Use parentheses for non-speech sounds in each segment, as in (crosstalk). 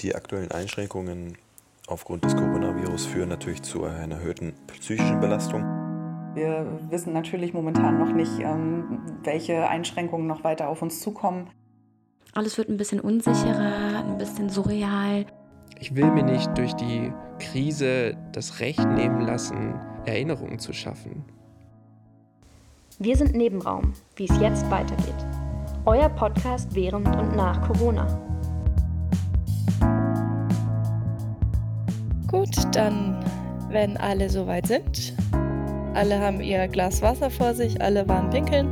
Die aktuellen Einschränkungen aufgrund des Coronavirus führen natürlich zu einer erhöhten psychischen Belastung. Wir wissen natürlich momentan noch nicht, ähm, welche Einschränkungen noch weiter auf uns zukommen. Alles wird ein bisschen unsicherer, ein bisschen surreal. Ich will mir nicht durch die Krise das Recht nehmen lassen, Erinnerungen zu schaffen. Wir sind Nebenraum, wie es jetzt weitergeht. Euer Podcast während und nach Corona. Gut, dann, wenn alle soweit sind, alle haben ihr Glas Wasser vor sich, alle waren pinkeln,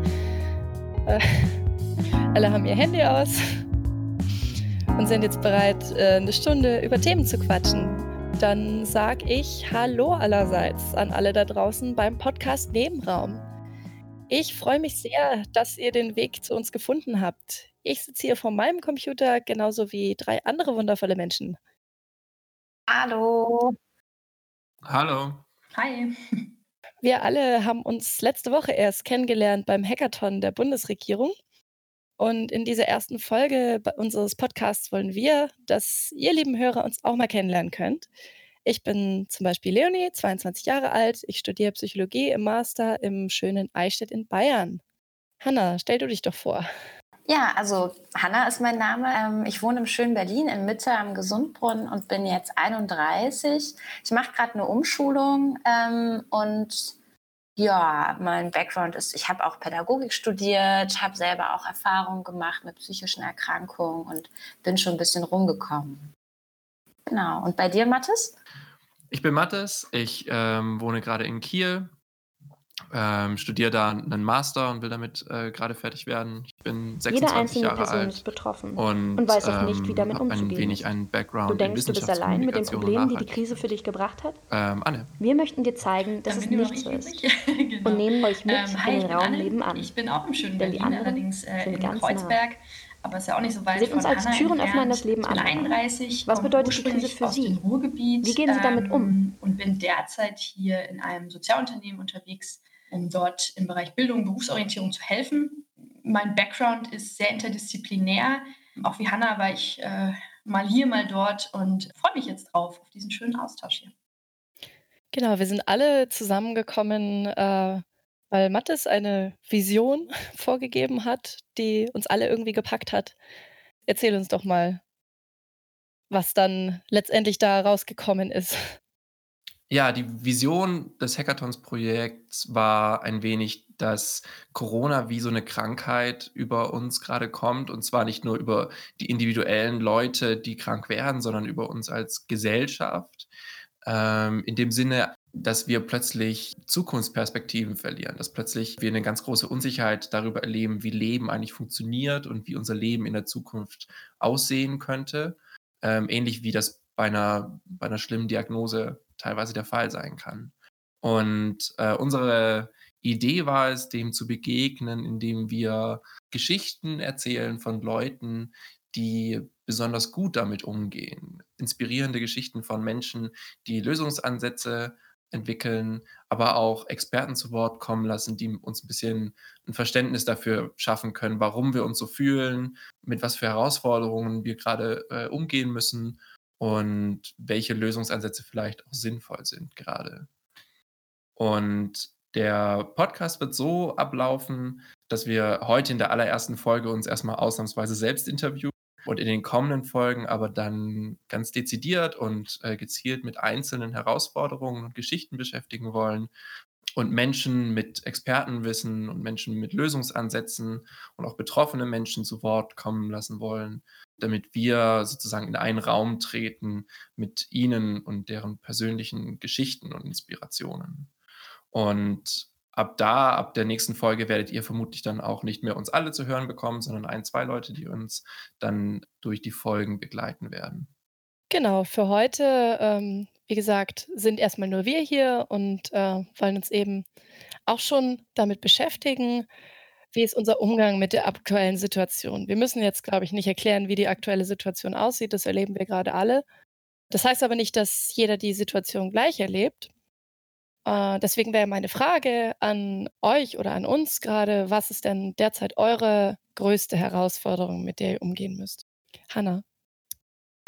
äh, (laughs) alle haben ihr Handy aus und sind jetzt bereit, äh, eine Stunde über Themen zu quatschen. Dann sag ich Hallo allerseits an alle da draußen beim Podcast Nebenraum. Ich freue mich sehr, dass ihr den Weg zu uns gefunden habt. Ich sitze hier vor meinem Computer, genauso wie drei andere wundervolle Menschen. Hallo. Hallo. Hi. Wir alle haben uns letzte Woche erst kennengelernt beim Hackathon der Bundesregierung. Und in dieser ersten Folge unseres Podcasts wollen wir, dass ihr lieben Hörer uns auch mal kennenlernen könnt. Ich bin zum Beispiel Leonie, 22 Jahre alt. Ich studiere Psychologie im Master im schönen Eichstätt in Bayern. Hanna, stell du dich doch vor. Ja, also Hanna ist mein Name. Ähm, ich wohne im schönen Berlin in Mitte am Gesundbrunnen und bin jetzt 31. Ich mache gerade eine Umschulung ähm, und ja, mein Background ist, ich habe auch Pädagogik studiert, habe selber auch Erfahrungen gemacht mit psychischen Erkrankungen und bin schon ein bisschen rumgekommen. Genau. Und bei dir, Mathis? Ich bin Mathis, ich ähm, wohne gerade in Kiel, ähm, studiere da einen Master und will damit äh, gerade fertig werden. Ich bin 26 Jede einzelne Jahre Person alt ist betroffen und, und weiß auch nicht, wie ähm, damit habe ein umzugehen wenig einen Du Background in denkst, du bist allein mit den Problemen, die die Krise für dich gebracht hat? Ähm, Anne, Wir möchten dir zeigen, dass Dann es bin nur noch nicht ich so ist. (laughs) genau. Und nehmen euch mit Ähm, hi, in ich den bin Raum Anne. nebenan. Ich bin auch im schönen Denn die Berlin, anderen allerdings äh, sind in ganz nah. Kreuzberg. Aber ist ja auch nicht so weit Seht von uns als Türenöffner in das. Leben an. 31, Was bedeutet die Krise für Sie? Wie gehen Sie damit um? ähm, und bin derzeit hier in einem Sozialunternehmen unterwegs, um dort im Bereich Bildung, Berufsorientierung zu helfen. Mein Background ist sehr interdisziplinär. Auch wie Hanna war ich äh, mal hier, mal dort und freue mich jetzt drauf, auf diesen schönen Austausch hier. Genau, wir sind alle zusammengekommen, äh, weil Mathis eine Vision (laughs) vorgegeben hat, die uns alle irgendwie gepackt hat. Erzähl uns doch mal, was dann letztendlich da rausgekommen ist. (laughs) Ja, die Vision des Hackathons-Projekts war ein wenig, dass Corona wie so eine Krankheit über uns gerade kommt und zwar nicht nur über die individuellen Leute, die krank werden, sondern über uns als Gesellschaft. Ähm, in dem Sinne, dass wir plötzlich Zukunftsperspektiven verlieren, dass plötzlich wir eine ganz große Unsicherheit darüber erleben, wie Leben eigentlich funktioniert und wie unser Leben in der Zukunft aussehen könnte. Ähm, ähnlich wie das bei einer, bei einer schlimmen Diagnose teilweise der Fall sein kann. Und äh, unsere Idee war es, dem zu begegnen, indem wir Geschichten erzählen von Leuten, die besonders gut damit umgehen. Inspirierende Geschichten von Menschen, die Lösungsansätze entwickeln, aber auch Experten zu Wort kommen lassen, die uns ein bisschen ein Verständnis dafür schaffen können, warum wir uns so fühlen, mit was für Herausforderungen wir gerade äh, umgehen müssen und welche Lösungsansätze vielleicht auch sinnvoll sind gerade. Und der Podcast wird so ablaufen, dass wir heute in der allerersten Folge uns erstmal ausnahmsweise selbst interviewen und in den kommenden Folgen aber dann ganz dezidiert und äh, gezielt mit einzelnen Herausforderungen und Geschichten beschäftigen wollen und Menschen mit Expertenwissen und Menschen mit Lösungsansätzen und auch betroffene Menschen zu Wort kommen lassen wollen, damit wir sozusagen in einen Raum treten mit ihnen und deren persönlichen Geschichten und Inspirationen. Und ab da, ab der nächsten Folge, werdet ihr vermutlich dann auch nicht mehr uns alle zu hören bekommen, sondern ein, zwei Leute, die uns dann durch die Folgen begleiten werden. Genau, für heute, ähm, wie gesagt, sind erstmal nur wir hier und äh, wollen uns eben auch schon damit beschäftigen, wie ist unser Umgang mit der aktuellen Situation. Wir müssen jetzt, glaube ich, nicht erklären, wie die aktuelle Situation aussieht. Das erleben wir gerade alle. Das heißt aber nicht, dass jeder die Situation gleich erlebt. Äh, deswegen wäre meine Frage an euch oder an uns gerade, was ist denn derzeit eure größte Herausforderung, mit der ihr umgehen müsst? Hanna.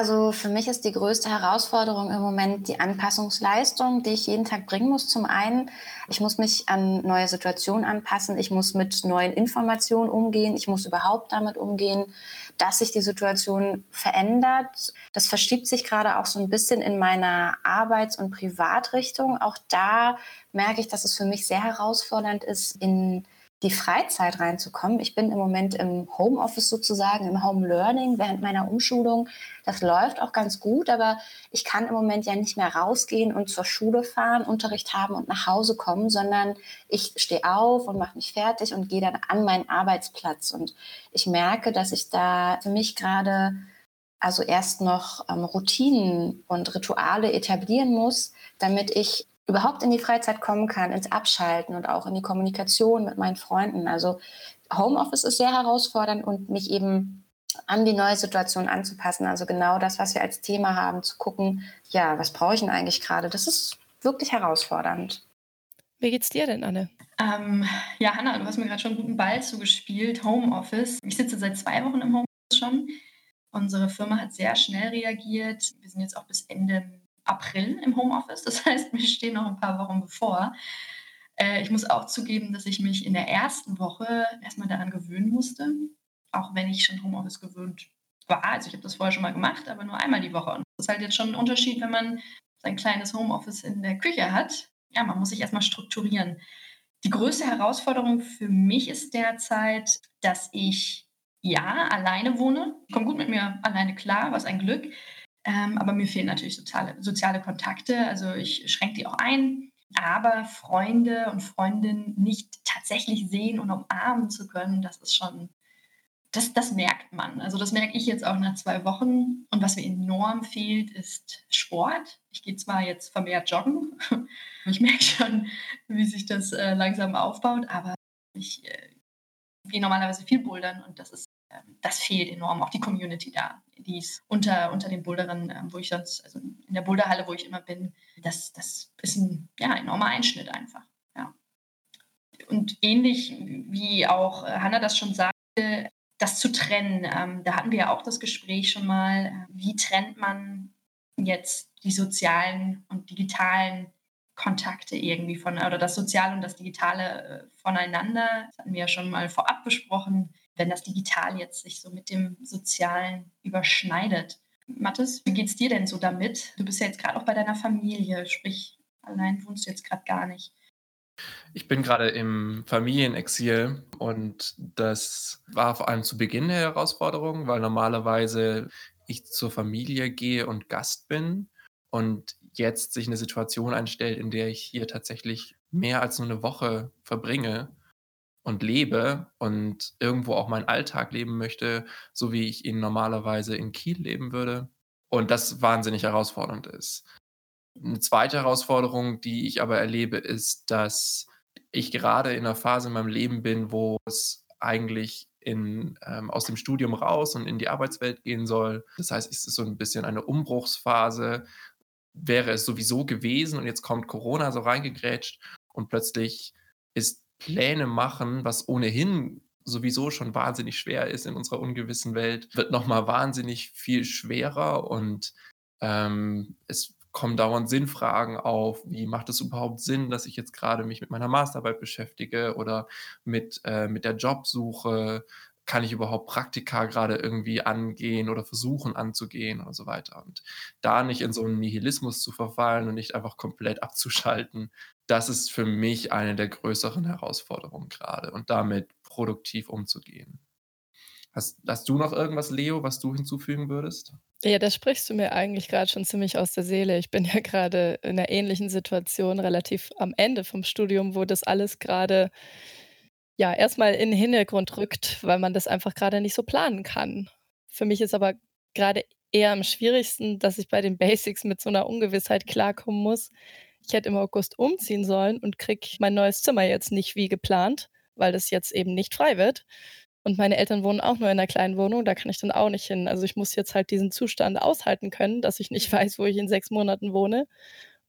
Also für mich ist die größte Herausforderung im Moment die Anpassungsleistung, die ich jeden Tag bringen muss. Zum einen, ich muss mich an neue Situationen anpassen, ich muss mit neuen Informationen umgehen, ich muss überhaupt damit umgehen, dass sich die Situation verändert. Das verschiebt sich gerade auch so ein bisschen in meiner Arbeits- und Privatrichtung. Auch da merke ich, dass es für mich sehr herausfordernd ist, in die Freizeit reinzukommen. Ich bin im Moment im Homeoffice sozusagen, im Home Learning während meiner Umschulung. Das läuft auch ganz gut, aber ich kann im Moment ja nicht mehr rausgehen und zur Schule fahren, Unterricht haben und nach Hause kommen, sondern ich stehe auf und mache mich fertig und gehe dann an meinen Arbeitsplatz. Und ich merke, dass ich da für mich gerade also erst noch ähm, Routinen und Rituale etablieren muss, damit ich überhaupt in die Freizeit kommen kann, ins Abschalten und auch in die Kommunikation mit meinen Freunden. Also Homeoffice ist sehr herausfordernd und mich eben an die neue Situation anzupassen. Also genau das, was wir als Thema haben, zu gucken, ja, was brauche ich denn eigentlich gerade? Das ist wirklich herausfordernd. Wie geht's dir denn, Anne? Ähm, ja, Hanna, du hast mir gerade schon einen guten Ball zugespielt. Homeoffice. Ich sitze seit zwei Wochen im Homeoffice schon. Unsere Firma hat sehr schnell reagiert. Wir sind jetzt auch bis Ende April im Homeoffice. Das (laughs) heißt, mir stehen noch ein paar Wochen bevor. Äh, ich muss auch zugeben, dass ich mich in der ersten Woche erstmal daran gewöhnen musste, auch wenn ich schon Homeoffice gewöhnt war. Also ich habe das vorher schon mal gemacht, aber nur einmal die Woche. Und das ist halt jetzt schon ein Unterschied, wenn man sein kleines Homeoffice in der Küche hat. Ja, man muss sich erstmal strukturieren. Die größte Herausforderung für mich ist derzeit, dass ich ja alleine wohne. Ich komme gut mit mir alleine klar, was ein Glück. Ähm, aber mir fehlen natürlich soziale, soziale Kontakte. Also ich schränke die auch ein. Aber Freunde und Freundinnen nicht tatsächlich sehen und umarmen zu können, das ist schon, das, das merkt man. Also das merke ich jetzt auch nach zwei Wochen. Und was mir enorm fehlt, ist Sport. Ich gehe zwar jetzt vermehrt joggen. (laughs) Ich merke schon, wie sich das äh, langsam aufbaut, aber ich äh, gehe normalerweise viel bouldern und das ist das fehlt enorm, auch die Community da, die ist unter, unter den Boulderern, ähm, wo ich sonst, also in der Boulderhalle, wo ich immer bin, das, das ist ein ja, enormer Einschnitt einfach. Ja. Und ähnlich wie auch äh, Hanna das schon sagte, das zu trennen, ähm, da hatten wir ja auch das Gespräch schon mal, äh, wie trennt man jetzt die sozialen und digitalen Kontakte irgendwie von, oder das Soziale und das Digitale äh, voneinander. Das hatten wir ja schon mal vorab besprochen wenn das Digital jetzt sich so mit dem Sozialen überschneidet. Mathis, wie geht es dir denn so damit? Du bist ja jetzt gerade auch bei deiner Familie, sprich, allein wohnst du jetzt gerade gar nicht. Ich bin gerade im Familienexil und das war vor allem zu Beginn der Herausforderung, weil normalerweise ich zur Familie gehe und Gast bin und jetzt sich eine Situation einstellt, in der ich hier tatsächlich mehr als nur eine Woche verbringe und lebe und irgendwo auch meinen Alltag leben möchte, so wie ich ihn normalerweise in Kiel leben würde. Und das wahnsinnig herausfordernd ist. Eine zweite Herausforderung, die ich aber erlebe, ist, dass ich gerade in einer Phase in meinem Leben bin, wo es eigentlich in, ähm, aus dem Studium raus und in die Arbeitswelt gehen soll. Das heißt, es ist so ein bisschen eine Umbruchsphase. Wäre es sowieso gewesen und jetzt kommt Corona so reingegrätscht und plötzlich ist Pläne machen, was ohnehin sowieso schon wahnsinnig schwer ist in unserer ungewissen Welt, wird nochmal wahnsinnig viel schwerer und ähm, es kommen dauernd Sinnfragen auf. Wie macht es überhaupt Sinn, dass ich jetzt gerade mich mit meiner Masterarbeit beschäftige oder mit, äh, mit der Jobsuche? Kann ich überhaupt Praktika gerade irgendwie angehen oder versuchen anzugehen und so weiter? Und da nicht in so einen Nihilismus zu verfallen und nicht einfach komplett abzuschalten, das ist für mich eine der größeren Herausforderungen gerade und damit produktiv umzugehen. Hast, hast du noch irgendwas, Leo, was du hinzufügen würdest? Ja, da sprichst du mir eigentlich gerade schon ziemlich aus der Seele. Ich bin (laughs) ja gerade in einer ähnlichen Situation, relativ am Ende vom Studium, wo das alles gerade ja erstmal in den Hintergrund rückt, weil man das einfach gerade nicht so planen kann. Für mich ist aber gerade eher am schwierigsten, dass ich bei den (laughs) Basics mit so einer Ungewissheit klarkommen muss, ich hätte im August umziehen sollen und kriege mein neues Zimmer jetzt nicht wie geplant, weil das jetzt eben nicht frei wird. Und meine Eltern wohnen auch nur in einer kleinen Wohnung, da kann ich dann auch nicht hin. Also ich muss jetzt halt diesen Zustand aushalten können, dass ich nicht (laughs) weiß, wo ich in sechs Monaten wohne.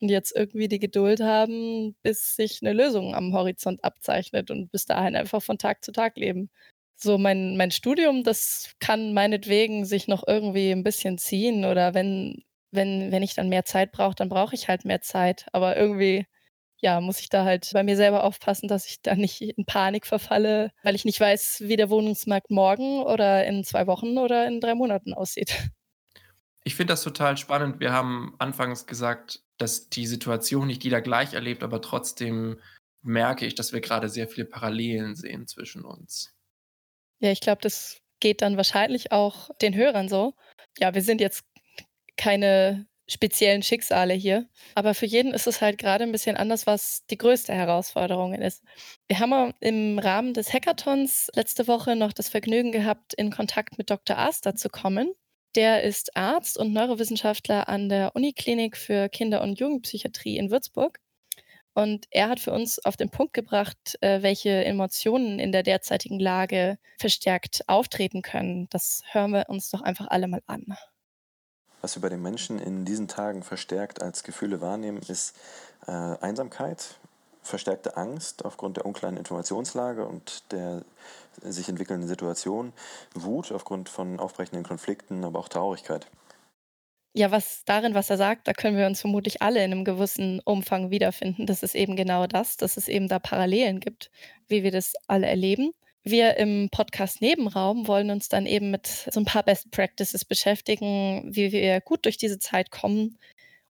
Und jetzt irgendwie die Geduld haben, bis sich eine Lösung am Horizont abzeichnet und bis dahin einfach von Tag zu Tag leben. So mein, mein Studium, das kann meinetwegen sich noch irgendwie ein bisschen ziehen oder wenn, wenn, wenn ich dann mehr Zeit brauche, dann brauche ich halt mehr Zeit. Aber irgendwie, ja, muss ich da halt bei mir selber aufpassen, dass ich da nicht in Panik verfalle, weil ich nicht weiß, wie der Wohnungsmarkt morgen oder in zwei Wochen oder in drei Monaten aussieht. Ich finde das total spannend. Wir haben anfangs gesagt, dass die Situation nicht jeder gleich erlebt, aber trotzdem merke ich, dass wir gerade sehr viele Parallelen sehen zwischen uns. Ja, ich glaube, das geht dann wahrscheinlich auch den Hörern so. Ja, wir sind jetzt keine speziellen Schicksale hier, aber für jeden ist es halt gerade ein bisschen anders, was die größte Herausforderung ist. Wir haben im Rahmen des Hackathons letzte Woche noch das Vergnügen gehabt, in Kontakt mit Dr. Aster zu kommen. Der ist Arzt und Neurowissenschaftler an der Uniklinik für Kinder- und Jugendpsychiatrie in Würzburg. Und er hat für uns auf den Punkt gebracht, äh, welche Emotionen in der derzeitigen Lage verstärkt auftreten können. Das hören wir uns doch einfach alle mal an. Was wir bei den Menschen in diesen Tagen verstärkt als Gefühle wahrnehmen, ist äh, Einsamkeit, verstärkte Angst aufgrund der unklaren Informationslage und der sich entwickelnden Situation, Wut aufgrund von aufbrechenden Konflikten, aber auch Traurigkeit. Ja, was darin, was er sagt, da können wir uns vermutlich alle in einem gewissen Umfang wiederfinden. Das ist eben genau das, dass es eben da Parallelen gibt, wie wir das alle erleben. Wir im Podcast Nebenraum wollen uns dann eben mit so ein paar Best Practices beschäftigen, wie wir gut durch diese Zeit kommen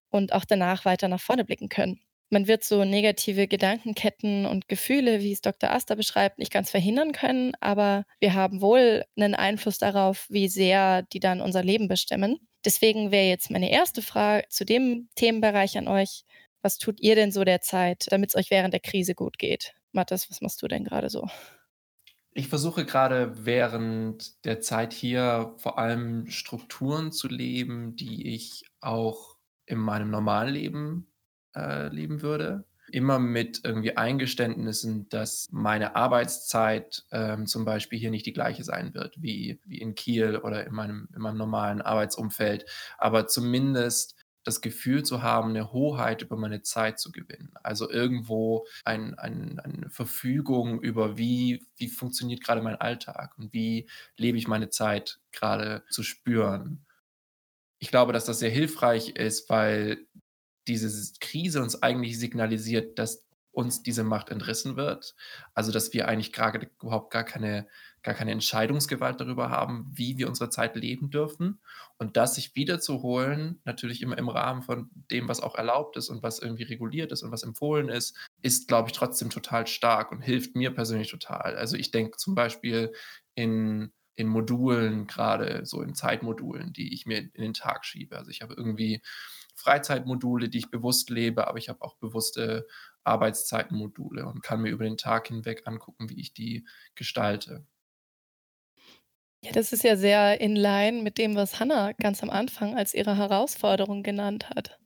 und auch danach weiter nach vorne blicken können. Man wird so negative Gedankenketten und Gefühle, wie es Dr. Aster beschreibt, nicht ganz verhindern können, aber wir haben wohl einen Einfluss darauf, wie sehr die dann unser Leben bestimmen. Deswegen wäre jetzt meine erste Frage zu dem Themenbereich an euch. Was tut ihr denn so derzeit, damit es euch während der Krise gut geht? Mathis, was machst du denn gerade so? Ich versuche gerade während der Zeit hier vor allem Strukturen zu leben, die ich auch in meinem normalen Leben äh, leben würde. Immer mit irgendwie Eingeständnissen, dass meine Arbeitszeit ähm, zum Beispiel hier nicht die gleiche sein wird wie, wie in Kiel oder in meinem, in meinem normalen Arbeitsumfeld. Aber zumindest das Gefühl zu haben, eine Hoheit über meine Zeit zu gewinnen. Also irgendwo ein, ein, eine Verfügung über, wie, wie funktioniert gerade mein Alltag und wie lebe ich meine Zeit gerade zu spüren. Ich glaube, dass das sehr hilfreich ist, weil diese Krise uns eigentlich signalisiert, dass uns diese Macht entrissen wird. Also dass wir eigentlich gerade überhaupt gar keine, gar keine Entscheidungsgewalt darüber haben, wie wir unsere Zeit leben dürfen. Und das sich wiederzuholen, natürlich immer im Rahmen von dem, was auch erlaubt ist und was irgendwie reguliert ist und was empfohlen ist, ist, glaube ich, trotzdem total stark und hilft mir persönlich total. Also ich denke zum Beispiel in in Modulen, gerade so in Zeitmodulen, die ich mir in den Tag schiebe. Also ich habe irgendwie Freizeitmodule, die ich bewusst lebe, aber ich habe auch bewusste Arbeitszeitenmodule und kann mir über den Tag hinweg angucken, wie ich die gestalte. Ja, das ist ja sehr in line mit dem, was Hannah ganz am Anfang als ihre Herausforderung genannt hat.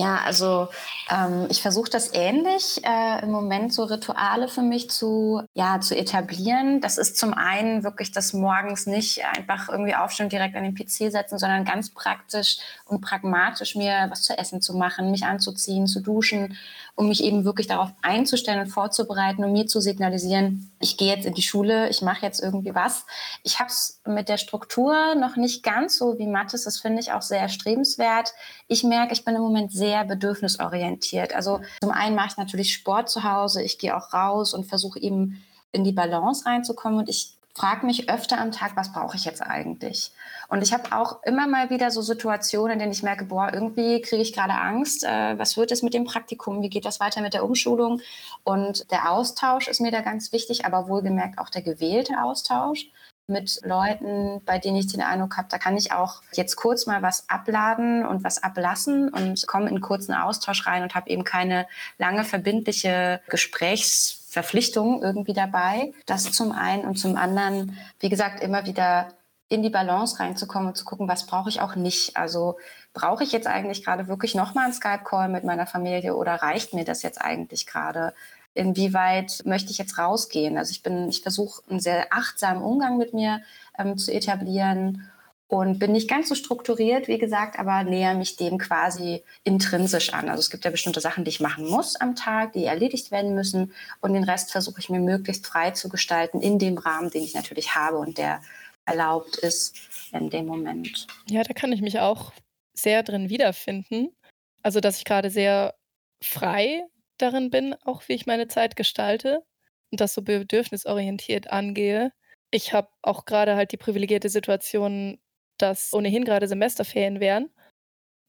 Ja, also ähm, ich versuche das ähnlich äh, im Moment so Rituale für mich zu, ja, zu etablieren. Das ist zum einen wirklich das morgens nicht einfach irgendwie aufstehen und direkt an den PC setzen, sondern ganz praktisch und pragmatisch mir was zu essen zu machen, mich anzuziehen, zu duschen, um mich eben wirklich darauf einzustellen und vorzubereiten, um mir zu signalisieren, ich gehe jetzt in die Schule, ich mache jetzt irgendwie was. Ich habe es mit der Struktur noch nicht ganz so wie Mathis, das finde ich auch sehr erstrebenswert. Ich merke, ich bin im Moment sehr bedürfnisorientiert. Also zum einen mache ich natürlich Sport zu Hause, ich gehe auch raus und versuche eben in die Balance reinzukommen und ich frage mich öfter am Tag, was brauche ich jetzt eigentlich? Und ich habe auch immer mal wieder so Situationen, in denen ich merke, boah, irgendwie kriege ich gerade Angst. Äh, was wird es mit dem Praktikum? Wie geht das weiter mit der Umschulung? Und der Austausch ist mir da ganz wichtig, aber wohlgemerkt auch der gewählte Austausch mit Leuten, bei denen ich den Eindruck habe, da kann ich auch jetzt kurz mal was abladen und was ablassen und komme in kurzen Austausch rein und habe eben keine lange verbindliche Gesprächsverpflichtung irgendwie dabei. Das zum einen und zum anderen, wie gesagt, immer wieder in die Balance reinzukommen und zu gucken, was brauche ich auch nicht. Also brauche ich jetzt eigentlich gerade wirklich nochmal einen Skype-Call mit meiner Familie oder reicht mir das jetzt eigentlich gerade? Inwieweit möchte ich jetzt rausgehen. Also ich bin, ich versuche einen sehr achtsamen Umgang mit mir ähm, zu etablieren und bin nicht ganz so strukturiert, wie gesagt, aber näher mich dem quasi intrinsisch an. Also es gibt ja bestimmte Sachen, die ich machen muss am Tag, die erledigt werden müssen und den Rest versuche ich mir möglichst frei zu gestalten in dem Rahmen, den ich natürlich habe und der erlaubt ist in dem Moment. Ja, da kann ich mich auch sehr drin wiederfinden. Also, dass ich gerade sehr frei darin bin, auch wie ich meine Zeit gestalte und das so bedürfnisorientiert angehe. Ich habe auch gerade halt die privilegierte Situation, dass ohnehin gerade Semesterferien wären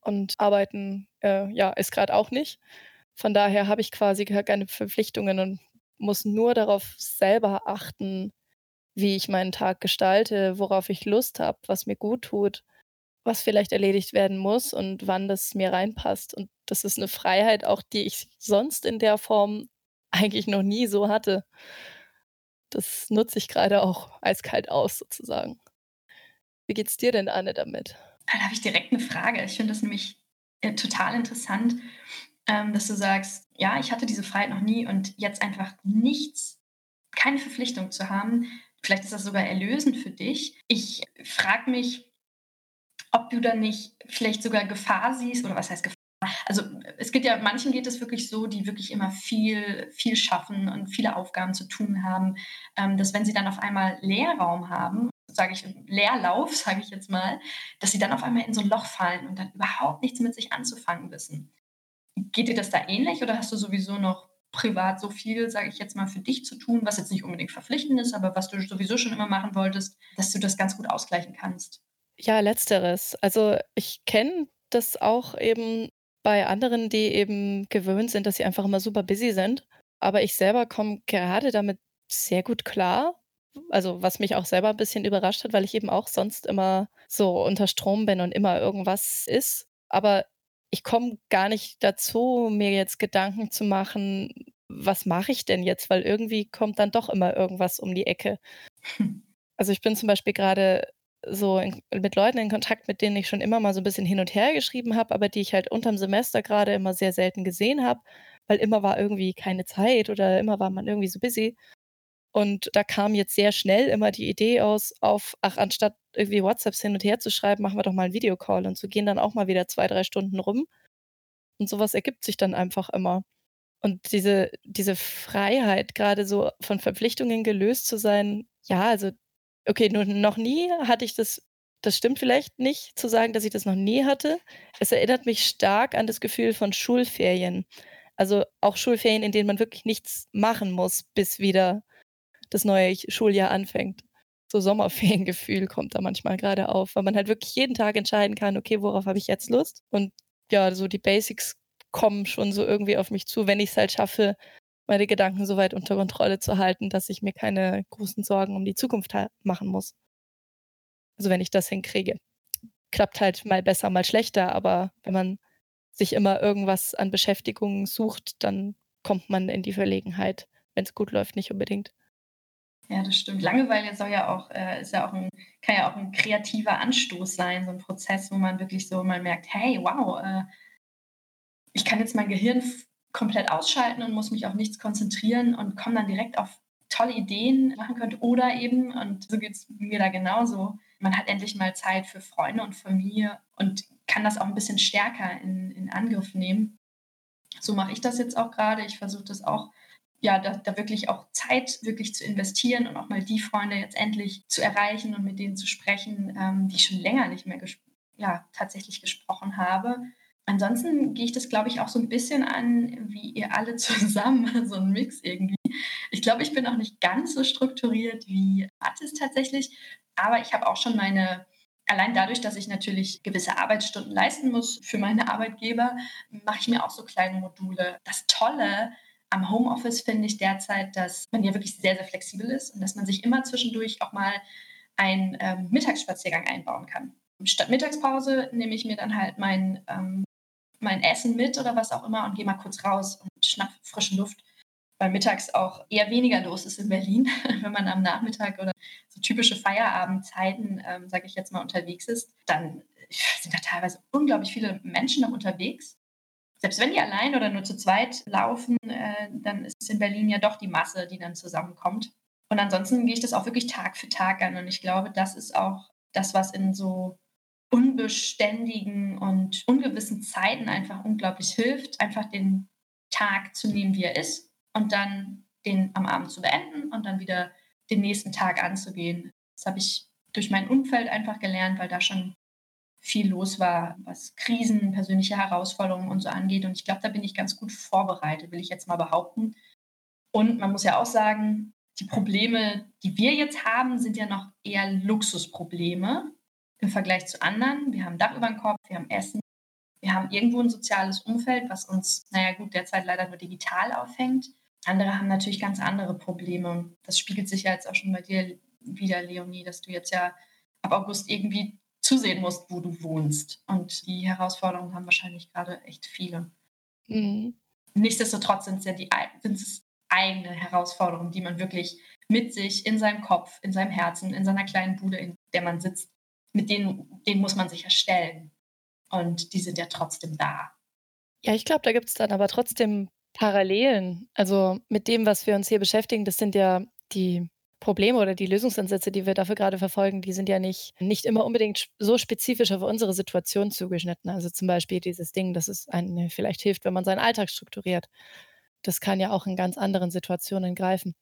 und arbeiten, äh, ja, ist gerade auch nicht. Von daher habe ich quasi keine Verpflichtungen und muss nur darauf selber achten, wie ich meinen Tag gestalte, worauf ich Lust habe, was mir gut tut, was vielleicht erledigt werden muss und wann das mir reinpasst. Und das ist eine Freiheit auch, die ich sonst in der Form eigentlich noch nie so hatte. Das nutze ich gerade auch eiskalt aus sozusagen. Wie geht's dir denn, Anne, damit? Da habe ich direkt eine Frage. Ich finde das nämlich äh, total interessant, ähm, dass du sagst, ja, ich hatte diese Freiheit noch nie und jetzt einfach nichts, keine Verpflichtung zu haben. Vielleicht ist das sogar erlösend für dich. Ich frage mich, ob du da nicht vielleicht sogar Gefahr siehst, oder was heißt Gefahr? Also es geht ja, manchen geht es wirklich so, die wirklich immer viel, viel schaffen und viele Aufgaben zu tun haben, ähm, dass wenn sie dann auf einmal Leerraum haben sage ich, Leerlauf, (laughs) sage ich jetzt mal, dass sie dann auf einmal in so ein Loch fallen und dann überhaupt nichts mit sich anzufangen wissen. Geht dir das da ähnlich oder hast du sowieso noch privat so viel, sage ich jetzt mal, für dich zu tun, was jetzt nicht unbedingt verpflichtend ist, aber was du sowieso schon immer machen wolltest, dass du das ganz gut ausgleichen kannst? Ja, letzteres. Also ich kenne das auch eben bei anderen, die eben gewöhnt sind, dass sie einfach immer super busy sind. Aber ich selber komme gerade damit sehr gut klar also, was mich auch selber ein bisschen überrascht hat, weil ich eben auch sonst immer so unter Strom bin und immer irgendwas ist. Aber ich komme gar nicht dazu, mir jetzt Gedanken zu machen: „Was mache ich denn jetzt?“ Weil irgendwie kommt dann doch immer irgendwas um die Ecke. Also, ich bin zum Beispiel gerade so in mit Leuten in Kontakt, mit denen ich schon immer mal so ein bisschen hin und her geschrieben habe, aber die ich halt unterm Semester gerade immer sehr selten gesehen habe, weil immer war irgendwie keine Zeit oder immer war man irgendwie so busy. Und da kam jetzt sehr schnell immer die Idee aus auf, ach, anstatt irgendwie WhatsApps hin und her zu schreiben, machen wir doch mal 'n Videocall und so gehen dann auch mal wieder 2, 3 Stunden rum. Und sowas ergibt sich dann einfach immer. Und diese diese Freiheit, gerade so von Verpflichtungen gelöst zu sein, ja, also, okay, nur noch nie hatte ich das das stimmt vielleicht nicht zu sagen, dass ich das noch nie hatte. Es erinnert mich stark an das Gefühl von Schulferien. Also, auch Schulferien, in denen man wirklich nichts machen muss, bis wieder das neue Schuljahr anfängt. So Sommerferiengefühl kommt da manchmal gerade auf, weil man halt wirklich jeden Tag entscheiden kann, okay, worauf habe ich jetzt Lust? Und ja, so die Basics kommen schon so irgendwie auf mich zu, wenn ich es halt schaffe, meine Gedanken so weit unter Kontrolle zu halten, dass ich mir keine großen Sorgen um die Zukunft machen muss. Also wenn ich das hinkriege. Klappt halt mal besser, mal schlechter, aber wenn man sich immer irgendwas an Beschäftigung sucht, dann kommt man in die Verlegenheit, wenn es gut läuft, nicht unbedingt. Ja, das stimmt. Langeweile soll ja auch, äh, ist ja auch ein, kann ja auch ein kreativer Anstoß sein, so ein Prozess, wo man wirklich so mal merkt, hey, wow, äh, ich kann jetzt mein Gehirn komplett ausschalten und muss mich auf nichts konzentrieren und komme dann direkt auf tolle Ideen machen könnte. Oder eben, und so geht es mir da genauso, man hat endlich mal Zeit für Freunde und Familie und kann das auch ein bisschen stärker in, in Angriff nehmen. So mache ich das jetzt auch gerade. Ich versuche das auch ja, da, da, wirklich auch Zeit wirklich zu investieren und auch mal die Freunde jetzt endlich zu erreichen und mit denen zu sprechen, ähm, die ich schon länger nicht mehr ja, tatsächlich gesprochen habe. Ansonsten gehe ich das, glaube ich, auch so ein bisschen an, wie ihr alle (laughs) zusammen, so ein Mix irgendwie. Ich glaube, ich bin auch nicht ganz so strukturiert wie Artist tatsächlich, aber ich habe auch schon meine, allein dadurch, dass ich natürlich gewisse Arbeitsstunden leisten muss für meine Arbeitgeber, mache ich mir auch so kleine Module. Das Tolle am Homeoffice finde ich derzeit, dass man ja wirklich sehr, sehr flexibel ist und dass man sich immer zwischendurch auch mal einen ähm, Mittagsspaziergang einbauen kann. Statt Mittagspause nehme ich mir dann halt mein, ähm, mein Essen mit oder was auch immer und gehe mal kurz raus und schnapp frische Luft, weil mittags auch eher weniger los ist in Berlin, (laughs) wenn man am Nachmittag oder so typische Feierabendzeiten, ähm, sage ich jetzt mal, unterwegs ist, dann sind da teilweise unglaublich viele Menschen noch unterwegs selbst wenn die allein oder nur zu zweit laufen, äh, dann ist es in Berlin ja doch die Masse, die dann zusammenkommt. Und ansonsten gehe ich das auch wirklich Tag für Tag an. Und ich glaube, das ist auch das, was in so unbeständigen und ungewissen Zeiten einfach unglaublich hilft, einfach den Tag zu nehmen, wie er ist und dann den am Abend zu beenden und dann wieder den nächsten Tag anzugehen. Das habe ich durch mein Umfeld einfach gelernt, weil da schon viel los war, was Krisen, persönliche Herausforderungen und so angeht. Und ich glaube, da bin ich ganz gut vorbereitet, will ich jetzt mal behaupten. Und man muss ja auch sagen, die Probleme, die wir jetzt haben, sind ja noch eher Luxusprobleme im Vergleich zu anderen. Wir haben Dach über dem Kopf, wir haben Essen, wir haben irgendwo ein soziales Umfeld, was uns, naja gut, derzeit leider nur digital auffängt. Andere haben natürlich ganz andere Probleme. Das spiegelt sich ja jetzt auch schon bei dir wieder, Leonie, dass du jetzt ja ab August irgendwie zusehen musst, wo du wohnst. Und die Herausforderungen haben wahrscheinlich gerade echt viele. Mhm. Nichtsdestotrotz sind es ja die sind es eigene Herausforderungen, die man wirklich mit sich in seinem Kopf, in seinem Herzen, in seiner kleinen Bude, in der man sitzt, mit denen, denen muss man sich erstellen. Und die sind ja trotzdem da. Ja, ich glaube, da gibt es dann aber trotzdem Parallelen. Also mit dem, was wir uns hier beschäftigen, das sind ja die Probleme oder die Lösungsansätze, die wir dafür gerade verfolgen, die sind ja nicht, nicht immer unbedingt so spezifisch auf unsere Situation zugeschnitten. Also zum Beispiel dieses Ding, dass es einem vielleicht hilft, wenn man seinen Alltag strukturiert. Das kann ja auch in ganz anderen Situationen greifen.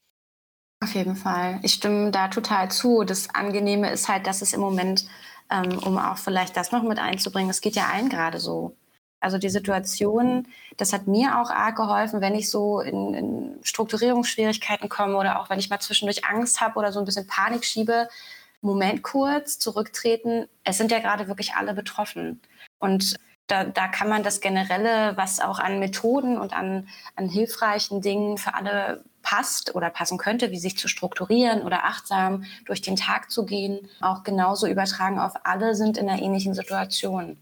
Auf jeden Fall. Ich stimme da total zu. Das Angenehme ist halt, dass es im Moment, ähm, um auch vielleicht das noch mit einzubringen, es geht ja allen gerade so. Also die Situation, das hat mir auch arg geholfen, wenn ich so in, in Strukturierungsschwierigkeiten komme oder auch wenn ich mal zwischendurch Angst habe oder so ein bisschen Panik schiebe. Moment kurz, zurücktreten. Es sind ja gerade wirklich alle betroffen. Und da, da kann man das Generelle, was auch an Methoden und an, an hilfreichen Dingen für alle passt oder passen könnte, wie sich zu strukturieren oder achtsam durch den Tag zu gehen, auch genauso übertragen auf alle sind in einer ähnlichen Situation.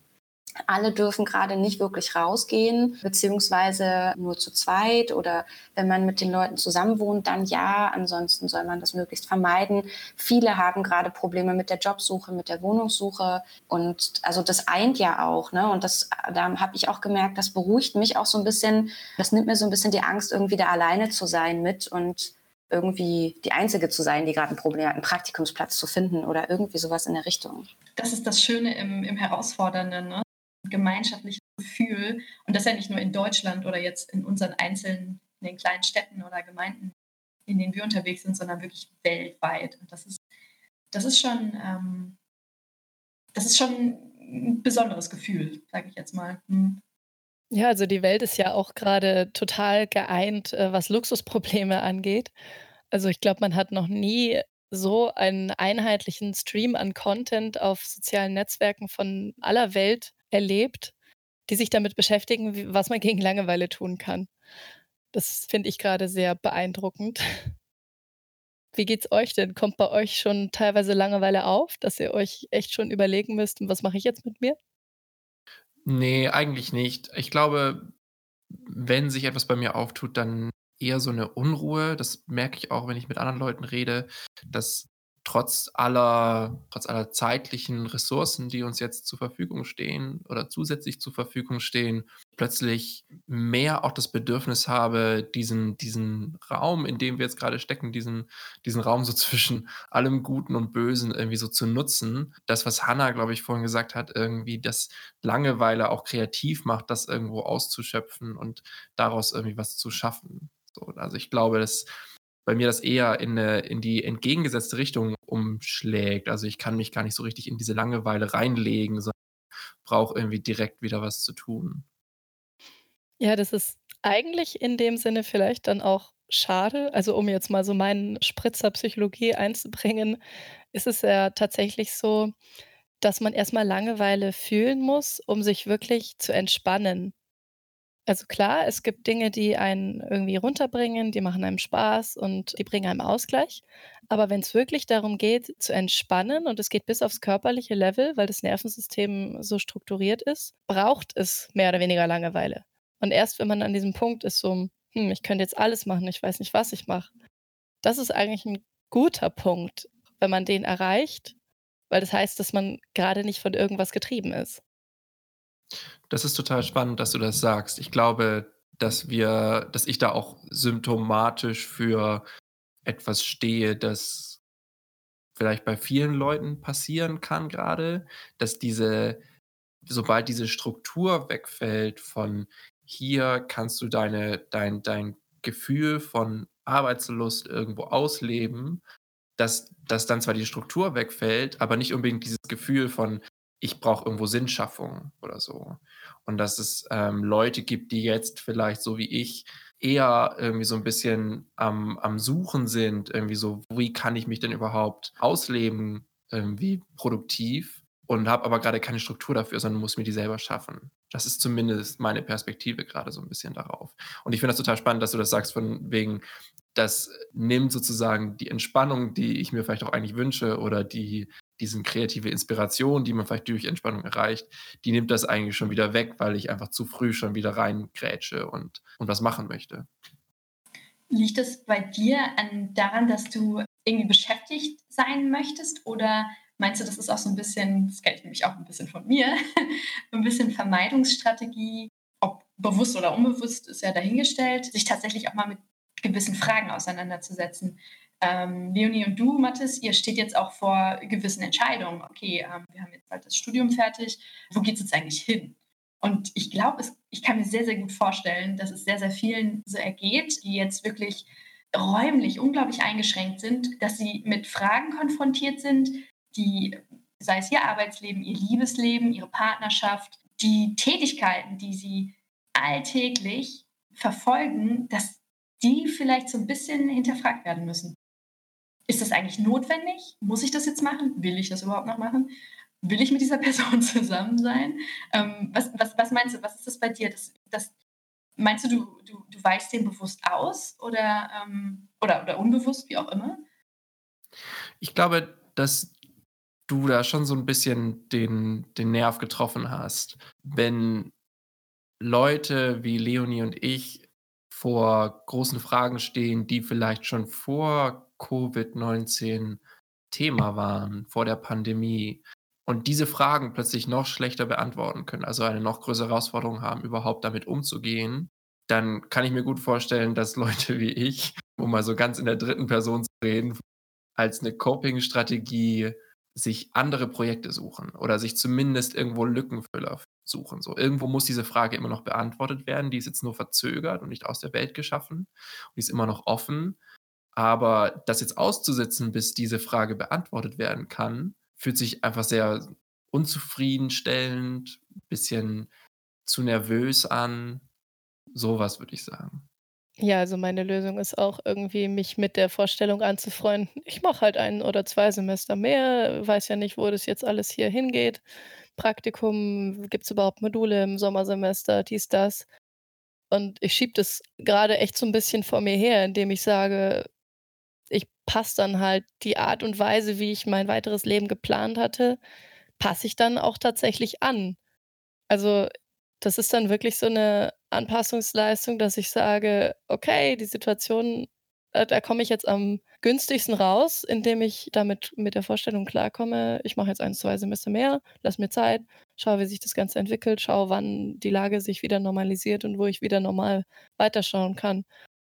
Alle dürfen gerade nicht wirklich rausgehen, beziehungsweise nur zu zweit oder wenn man mit den Leuten zusammen wohnt, dann ja. Ansonsten soll man das möglichst vermeiden. Viele haben gerade Probleme mit der Jobsuche, mit der Wohnungssuche und also das eint ja auch. Ne? Und das, da habe ich auch gemerkt, das beruhigt mich auch so ein bisschen. Das nimmt mir so ein bisschen die Angst, irgendwie da alleine zu sein mit und irgendwie die Einzige zu sein, die gerade ein Problem hat, einen Praktikumsplatz zu finden oder irgendwie sowas in der Richtung. Das ist das Schöne im, im Herausfordernden. Ne? Gemeinschaftliches Gefühl. Und das ja nicht nur in Deutschland oder jetzt in unseren einzelnen, in den kleinen Städten oder Gemeinden, in denen wir unterwegs sind, sondern wirklich weltweit. Und das ist, das ist schon, ähm, das ist schon ein besonderes Gefühl, sage ich jetzt mal. Hm. Ja, also die Welt ist ja auch gerade total geeint, äh, was Luxusprobleme angeht. Also ich glaube, man hat noch nie so einen einheitlichen Stream an Content auf sozialen Netzwerken von aller Welt erlebt, die sich damit beschäftigen, was man gegen Langeweile tun kann. Das finde ich gerade sehr beeindruckend. (laughs) Wie geht's euch denn? Kommt bei euch schon teilweise Langeweile auf, dass ihr euch echt schon überlegen müsst, was mache ich jetzt mit mir? Nee, eigentlich nicht. Ich glaube, wenn sich etwas bei mir auftut, dann eher so eine Unruhe. Das merke ich auch, wenn ich mit anderen Leuten rede, dass trotz aller, trotz aller zeitlichen Ressourcen, die uns jetzt zur Verfügung stehen oder zusätzlich zur Verfügung stehen, plötzlich mehr auch das Bedürfnis habe, diesen, diesen Raum, in dem wir jetzt gerade stecken, diesen, diesen Raum so (laughs) zwischen allem Guten und Bösen irgendwie so zu nutzen. Das, was Hannah, glaube ich, vorhin gesagt hat, irgendwie das Langeweile auch kreativ macht, das irgendwo auszuschöpfen und daraus irgendwie was zu schaffen. So, also ich glaube, dass bei mir das eher in, eine, in die entgegengesetzte Richtung umschlägt. Also ich kann mich gar nicht so richtig in diese Langeweile reinlegen, sondern brauche irgendwie direkt wieder was zu tun. Ja, das ist eigentlich in dem Sinne vielleicht dann auch schade. Also um jetzt mal so meinen Spritzer Psychologie einzubringen, ist es ja tatsächlich so, dass man erstmal Langeweile fühlen muss, um sich wirklich zu entspannen. Also klar, es gibt Dinge, die einen irgendwie runterbringen, die machen einem Spaß und die bringen einem Ausgleich. Aber wenn es wirklich darum geht, zu entspannen und es geht bis aufs körperliche Level, weil das Nervensystem so strukturiert ist, braucht es mehr oder weniger Langeweile. Und erst wenn man an diesem Punkt ist, so, hm, ich könnte jetzt alles machen, ich weiß nicht, was ich mache, das ist eigentlich ein guter Punkt, wenn man den erreicht, weil das heißt, dass man gerade nicht von irgendwas getrieben ist. Das ist total spannend, dass du das sagst. Ich glaube, dass wir dass ich da auch symptomatisch für etwas stehe, das vielleicht bei vielen Leuten passieren kann gerade, dass diese, sobald diese Struktur wegfällt von hier kannst du deine, dein, dein Gefühl von Arbeitslust irgendwo ausleben, dass, dass dann zwar die Struktur wegfällt, aber nicht unbedingt dieses Gefühl von ich brauche irgendwo Sinnschaffung oder so. Und dass es ähm, Leute gibt, die jetzt vielleicht so wie ich eher irgendwie so ein bisschen am, am Suchen sind, irgendwie so, wie kann ich mich denn überhaupt ausleben, irgendwie produktiv und habe aber gerade keine Struktur dafür, sondern muss mir die selber schaffen. Das ist zumindest meine Perspektive gerade so ein bisschen darauf. Und ich finde das total spannend, dass du das sagst, von wegen, das nimmt sozusagen die Entspannung, die ich mir vielleicht auch eigentlich wünsche oder die diese kreative Inspiration, die man vielleicht durch Entspannung erreicht, die nimmt das eigentlich schon wieder weg, weil ich einfach zu früh schon wieder reingrätsche und, und was machen möchte. Liegt es bei dir an, daran, dass du irgendwie beschäftigt sein möchtest oder meinst du, das ist auch so ein bisschen, das kenne ich nämlich auch ein bisschen von mir, (laughs) ein bisschen Vermeidungsstrategie, ob bewusst oder unbewusst ist ja dahingestellt, sich tatsächlich auch mal mit gewissen Fragen auseinanderzusetzen. Ähm, Leonie und du, Mathis, ihr steht jetzt auch vor gewissen Entscheidungen. Okay, ähm, wir haben jetzt bald das Studium fertig. Wo geht es jetzt eigentlich hin? Und ich glaube, ich kann mir sehr, sehr gut vorstellen, dass es sehr, sehr vielen so ergeht, die jetzt wirklich räumlich unglaublich eingeschränkt sind, dass sie mit Fragen konfrontiert sind, die, sei es ihr Arbeitsleben, ihr Liebesleben, ihre Partnerschaft, die Tätigkeiten, die sie alltäglich verfolgen, dass die vielleicht so ein bisschen hinterfragt werden müssen ist das eigentlich notwendig? Muss ich das jetzt machen? Will ich das überhaupt noch machen? Will ich mit dieser (laughs) Person zusammen sein? Ähm, was, was, was meinst du, was ist das bei dir? Das, das, meinst du, du, du, du weichst dem bewusst aus oder, ähm, oder, oder unbewusst, wie auch immer? Ich glaube, dass du da schon so ein bisschen den, den Nerv getroffen hast. Wenn Leute wie Leonie und ich vor großen Fragen stehen, die vielleicht schon vor Covid-19 Thema waren vor der Pandemie und diese Fragen plötzlich noch schlechter beantworten können, also eine noch größere Herausforderung haben, überhaupt damit umzugehen, dann kann ich mir gut vorstellen, dass Leute wie ich, um mal so ganz in der dritten Person zu reden, als eine Coping-Strategie sich andere Projekte suchen oder sich zumindest irgendwo Lückenfüller suchen. So, irgendwo muss diese Frage immer noch beantwortet werden. Die ist jetzt nur verzögert und nicht aus der Welt geschaffen. Und die ist immer noch offen. Aber das jetzt auszusitzen, bis diese Frage beantwortet werden kann, fühlt sich einfach sehr unzufriedenstellend, bisschen zu nervös an. Sowas würde ich sagen. Ja, also meine Lösung ist auch irgendwie, mich mit der Vorstellung anzufreunden. Ich mache halt ein oder zwei Semester mehr, weiß ja nicht, wo das jetzt alles hier hingeht. Praktikum, gibt es überhaupt Module im Sommersemester, dies, das. Und ich schiebe das gerade echt so ein bisschen vor mir her, indem ich sage, ich passe dann halt die Art und Weise, wie ich mein weiteres Leben geplant hatte, passe ich dann auch tatsächlich an. Also, das ist dann wirklich so eine Anpassungsleistung, dass ich sage: „Okay, die Situation, äh, da komme ich jetzt am günstigsten raus, indem ich damit mit der Vorstellung klarkomme, ich mache jetzt 1, 2 Semester mehr, lass mir Zeit, schaue, wie sich das Ganze entwickelt, schaue, wann die Lage sich wieder normalisiert und wo ich wieder normal weiterschauen kann.“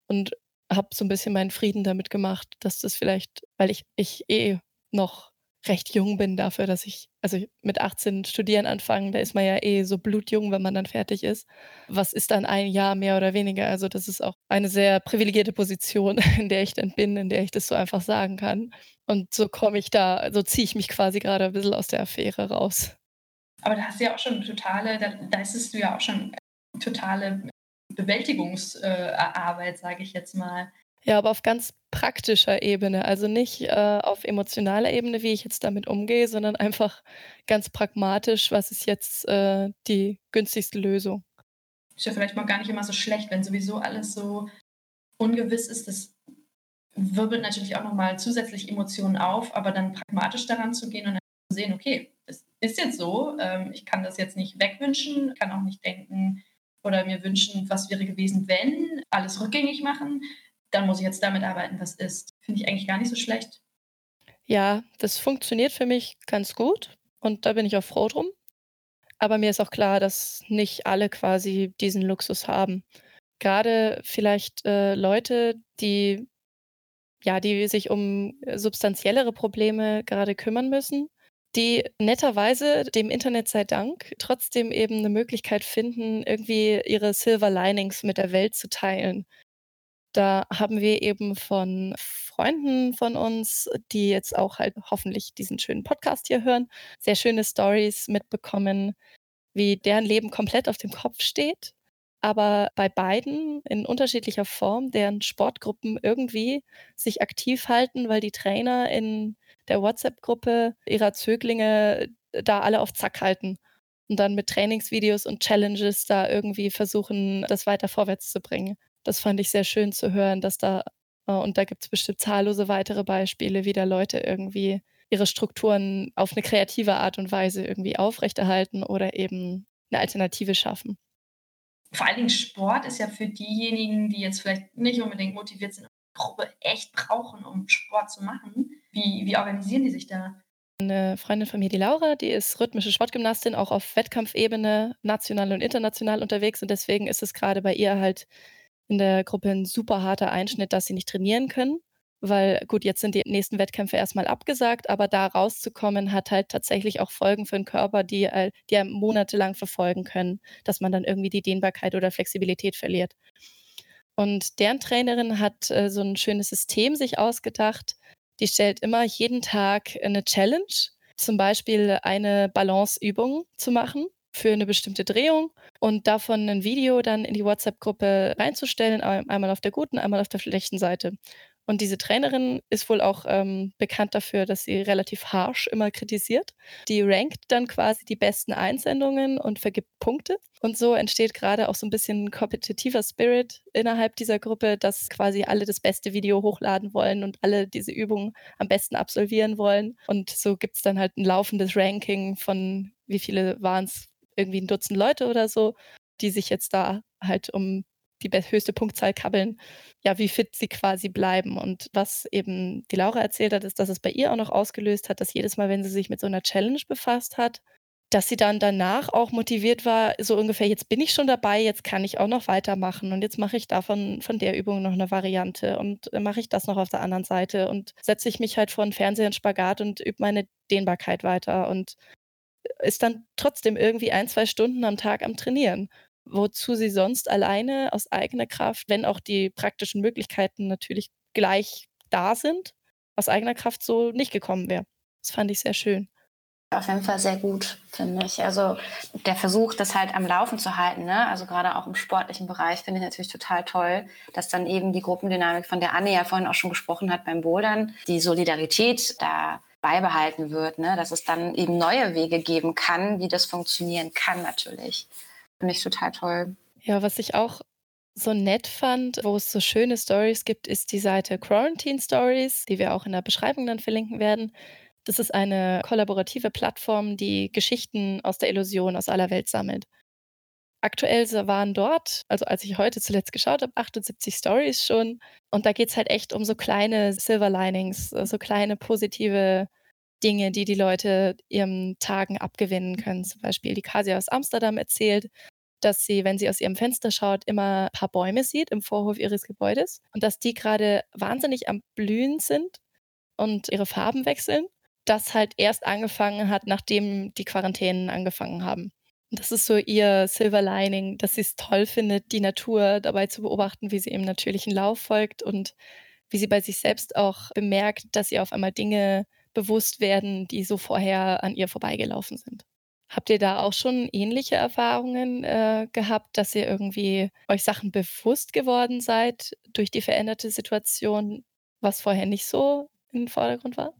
Und habe so ein bisschen meinen Frieden damit gemacht, dass das vielleicht weil ich ich eh noch recht jung bin dafür, dass ich also, mit 18 studieren anfangen, da ist man ja eh so blutjung, wenn man dann fertig ist. Was ist dann ein Jahr mehr oder weniger? Also, das ist auch eine sehr privilegierte Position, (laughs) in der ich dann bin, in der ich das so einfach sagen kann. Und so komme ich da so ziehe ich mich quasi gerade ein bisschen aus der Affäre raus. Aber da hast du ja auch schon totale da leistest du ja auch schon totale Bewältigungsarbeit, äh, sage ich jetzt mal. Ja, aber auf ganz praktischer Ebene, also nicht äh, auf emotionaler Ebene, wie ich jetzt damit umgehe, sondern einfach ganz pragmatisch, was ist jetzt äh, die günstigste Lösung. Ist ja vielleicht mal gar nicht immer so schlecht, wenn sowieso alles so ungewiss ist. Das wirbelt natürlich auch nochmal zusätzlich Emotionen auf, aber dann pragmatisch daran zu gehen und dann zu sehen, okay, es ist jetzt so, ähm, ich kann das jetzt nicht wegwünschen, kann auch nicht denken, oder mir wünschen, was wäre gewesen, wenn, alles rückgängig machen, dann muss ich jetzt damit arbeiten, was ist. Finde ich eigentlich gar nicht so schlecht. Ja, das funktioniert für mich ganz gut und da bin ich auch froh drum. Aber mir ist auch klar, dass nicht alle quasi diesen Luxus haben. Gerade vielleicht äh, Leute, die ja, die sich um substanziellere Probleme gerade kümmern müssen, die netterweise dem Internet sei Dank trotzdem eben eine Möglichkeit finden, irgendwie ihre Silver Linings mit der Welt zu teilen. Da haben wir eben von Freunden von uns, die jetzt auch halt hoffentlich diesen schönen Podcast hier hören, sehr schöne Stories mitbekommen, wie deren Leben komplett auf dem Kopf steht, aber bei beiden in unterschiedlicher Form deren Sportgruppen irgendwie sich aktiv halten, weil die Trainer in der WhatsApp-Gruppe ihrer Zöglinge da alle auf Zack halten und dann mit Trainingsvideos und Challenges da irgendwie versuchen, das weiter vorwärts zu bringen. Das fand ich sehr schön zu hören, dass da, äh, und da gibt es bestimmt zahllose weitere Beispiele, wie da Leute irgendwie ihre Strukturen auf eine kreative Art und Weise irgendwie aufrechterhalten oder eben eine Alternative schaffen. Vor allen Dingen Sport ist ja für diejenigen, die jetzt vielleicht nicht unbedingt motiviert sind, Gruppe echt brauchen, um Sport zu machen. Wie, wie organisieren die sich da? Eine Freundin von mir, die Laura, die ist rhythmische Sportgymnastin, auch auf Wettkampfebene national und international unterwegs. Und deswegen ist es gerade bei ihr halt in der Gruppe ein super harter Einschnitt, dass sie nicht trainieren können. Weil gut, jetzt sind die nächsten Wettkämpfe erstmal abgesagt, aber da rauszukommen hat halt tatsächlich auch Folgen für den Körper, die, äh, die einem monatelang verfolgen können, dass man dann irgendwie die Dehnbarkeit oder Flexibilität verliert. Und deren Trainerin hat äh, so ein schönes System sich ausgedacht. Die stellt immer jeden Tag eine Challenge, zum Beispiel eine Balanceübung zu machen für eine bestimmte Drehung und davon ein Video dann in die WhatsApp-Gruppe reinzustellen, einmal auf der guten, einmal auf der schlechten Seite. Und diese Trainerin ist wohl auch ähm, bekannt dafür, dass sie relativ harsh immer kritisiert. Die rankt dann quasi die besten Einsendungen und vergibt Punkte. Und so entsteht gerade auch so ein bisschen kompetitiver Spirit innerhalb dieser Gruppe, dass quasi alle das beste Video hochladen wollen und alle diese Übungen am besten absolvieren wollen. Und so gibt es dann halt ein laufendes Ranking von, wie viele waren es, irgendwie ein Dutzend Leute oder so, die sich jetzt da halt um die höchste Punktzahl kabbeln, ja, wie fit sie quasi bleiben. Und was eben die Laura erzählt hat, ist, dass es bei ihr auch noch ausgelöst hat, dass jedes Mal, wenn sie sich mit so einer Challenge befasst hat, dass sie dann danach auch motiviert war, so ungefähr, jetzt bin ich schon dabei, jetzt kann ich auch noch weitermachen und jetzt mache ich davon von der Übung noch eine Variante und mache ich das noch auf der anderen Seite und setze ich mich halt vor den Fernseher in Spagat und übe meine Dehnbarkeit weiter und ist dann trotzdem irgendwie ein, zwei Stunden am Tag am Trainieren wozu sie sonst alleine aus eigener Kraft, wenn auch die praktischen Möglichkeiten natürlich gleich da sind, aus eigener Kraft so nicht gekommen wäre. Das fand ich sehr schön. Auf jeden Fall sehr gut, finde ich. Also der Versuch, das halt am Laufen zu halten, ne? also gerade auch im sportlichen Bereich, finde ich natürlich total toll, dass dann eben die Gruppendynamik, von der Anne ja vorhin auch schon gesprochen hat beim Bouldern, die Solidarität da beibehalten wird, ne? dass es dann eben neue Wege geben kann, wie das funktionieren kann natürlich. Finde ich total toll. Ja, was ich auch so nett fand, wo es so schöne Stories gibt, ist die Seite Quarantine Stories, die wir auch in der Beschreibung dann verlinken werden. Das ist eine kollaborative Plattform, die Geschichten aus der Illusion aus aller Welt sammelt. Aktuell waren dort, also als ich heute zuletzt geschaut habe, 78 Stories schon. Und da geht es halt echt um so kleine Silver Linings, so kleine positive Dinge, die die Leute ihren Tagen abgewinnen können. Zum Beispiel die Kasia aus Amsterdam erzählt, dass sie, wenn sie aus ihrem Fenster schaut, immer ein paar Bäume sieht im Vorhof ihres Gebäudes und dass die gerade wahnsinnig am Blühen sind und ihre Farben wechseln. Das halt erst angefangen hat, nachdem die Quarantänen angefangen haben. Und das ist so ihr Silver Lining, dass sie es toll findet, die Natur dabei zu beobachten, wie sie im natürlichen Lauf folgt und wie sie bei sich selbst auch bemerkt, dass ihr auf einmal Dinge bewusst werden, die so vorher an ihr vorbeigelaufen sind. Habt ihr da auch schon ähnliche Erfahrungen äh, gehabt, dass ihr irgendwie euch Sachen bewusst geworden seid durch die veränderte Situation, was vorher nicht so im Vordergrund war?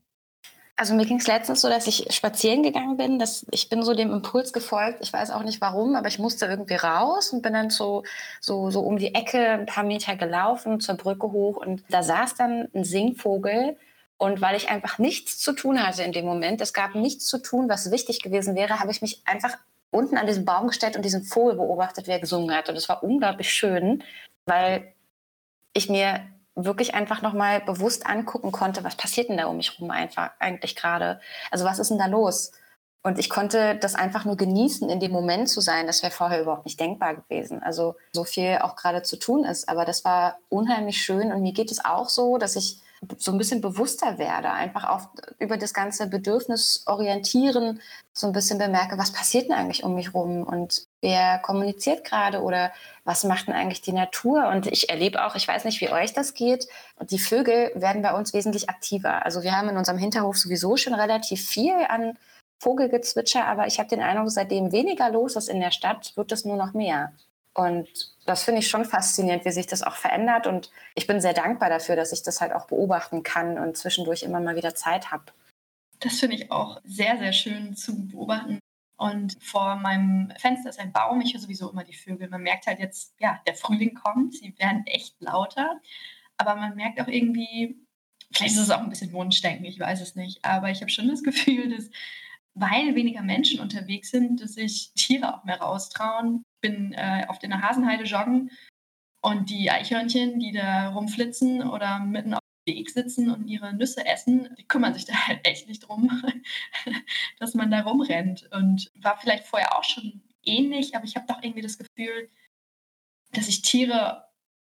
Also mir ging es letztens so, dass ich spazieren gegangen bin. Dass ich bin so dem Impuls gefolgt. Ich weiß auch nicht warum, aber ich musste irgendwie raus und bin dann so, so, so um die Ecke ein paar Meter gelaufen zur Brücke hoch und da saß dann ein Singvogel und weil ich einfach nichts zu tun hatte in dem Moment, es gab nichts zu tun, was wichtig gewesen wäre, habe ich mich einfach unten an diesen Baum gestellt und diesen Vogel beobachtet, wie er gesungen hat. Und es war unglaublich schön, weil ich mir wirklich einfach nochmal bewusst angucken konnte, was passiert denn da um mich herum einfach eigentlich gerade? Also was ist denn da los? Und ich konnte das einfach nur genießen, in dem Moment zu sein. Das wäre vorher überhaupt nicht denkbar gewesen. Also so viel auch gerade zu tun ist. Aber das war unheimlich schön. Und mir geht es auch so, dass ich so ein bisschen bewusster werde, einfach auch über das ganze Bedürfnisorientieren so ein bisschen bemerke, was passiert denn eigentlich um mich rum und wer kommuniziert gerade oder was macht denn eigentlich die Natur? Und ich erlebe auch, ich weiß nicht, wie euch das geht, die Vögel werden bei uns wesentlich aktiver. Also wir haben in unserem Hinterhof sowieso schon relativ viel an Vogelgezwitscher, aber ich habe den Eindruck, seitdem weniger los ist in der Stadt, wird es nur noch mehr. Und das finde ich schon faszinierend, wie sich das auch verändert. Und ich bin sehr dankbar dafür, dass ich das halt auch beobachten kann und zwischendurch immer mal wieder Zeit habe. Das finde ich auch sehr, sehr schön zu beobachten. Und vor meinem Fenster ist ein Baum. Ich höre sowieso immer die Vögel. Man merkt halt jetzt, ja, der Frühling kommt. Sie werden echt lauter. Aber man merkt auch irgendwie, vielleicht ist es auch ein bisschen Wunschdenken, ich weiß es nicht. Aber ich habe schon das Gefühl, dass weil weniger Menschen unterwegs sind, dass sich Tiere auch mehr raustrauen. Bin äh, auf der Hasenheide joggen und die Eichhörnchen, die da rumflitzen oder mitten auf dem Weg sitzen und ihre Nüsse essen, die kümmern sich (laughs) da halt echt nicht drum, (laughs) dass man da rumrennt. Und war vielleicht vorher auch schon ähnlich, aber ich habe doch irgendwie das Gefühl, dass sich Tiere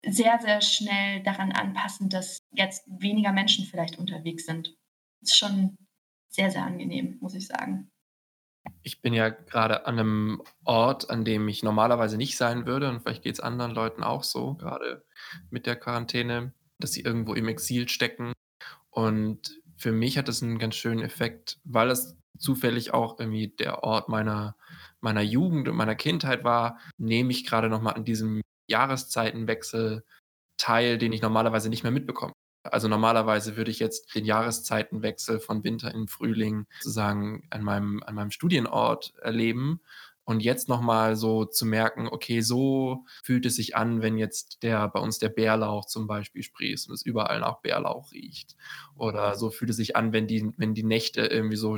sehr, sehr schnell daran anpassen, dass jetzt weniger Menschen vielleicht unterwegs sind. Das ist schon sehr, sehr angenehm, muss ich sagen. Ich bin ja gerade an einem Ort, an dem ich normalerweise nicht sein würde und vielleicht geht es anderen Leuten auch so, gerade mit der Quarantäne, dass sie irgendwo im Exil stecken. Und für mich hat das einen ganz schönen Effekt, weil es zufällig auch irgendwie der Ort meiner, meiner Jugend und meiner Kindheit war, nehme ich gerade nochmal an diesem Jahreszeitenwechsel teil, den ich normalerweise nicht mehr mitbekomme. Also normalerweise würde ich jetzt den Jahreszeitenwechsel von Winter in Frühling sozusagen an meinem, an meinem Studienort erleben. Und jetzt nochmal so zu merken, okay, so fühlt es sich an, wenn jetzt der bei uns der Bärlauch zum Beispiel sprießt und es überall nach Bärlauch riecht. Oder so fühlt es sich an, wenn die, wenn die Nächte irgendwie so,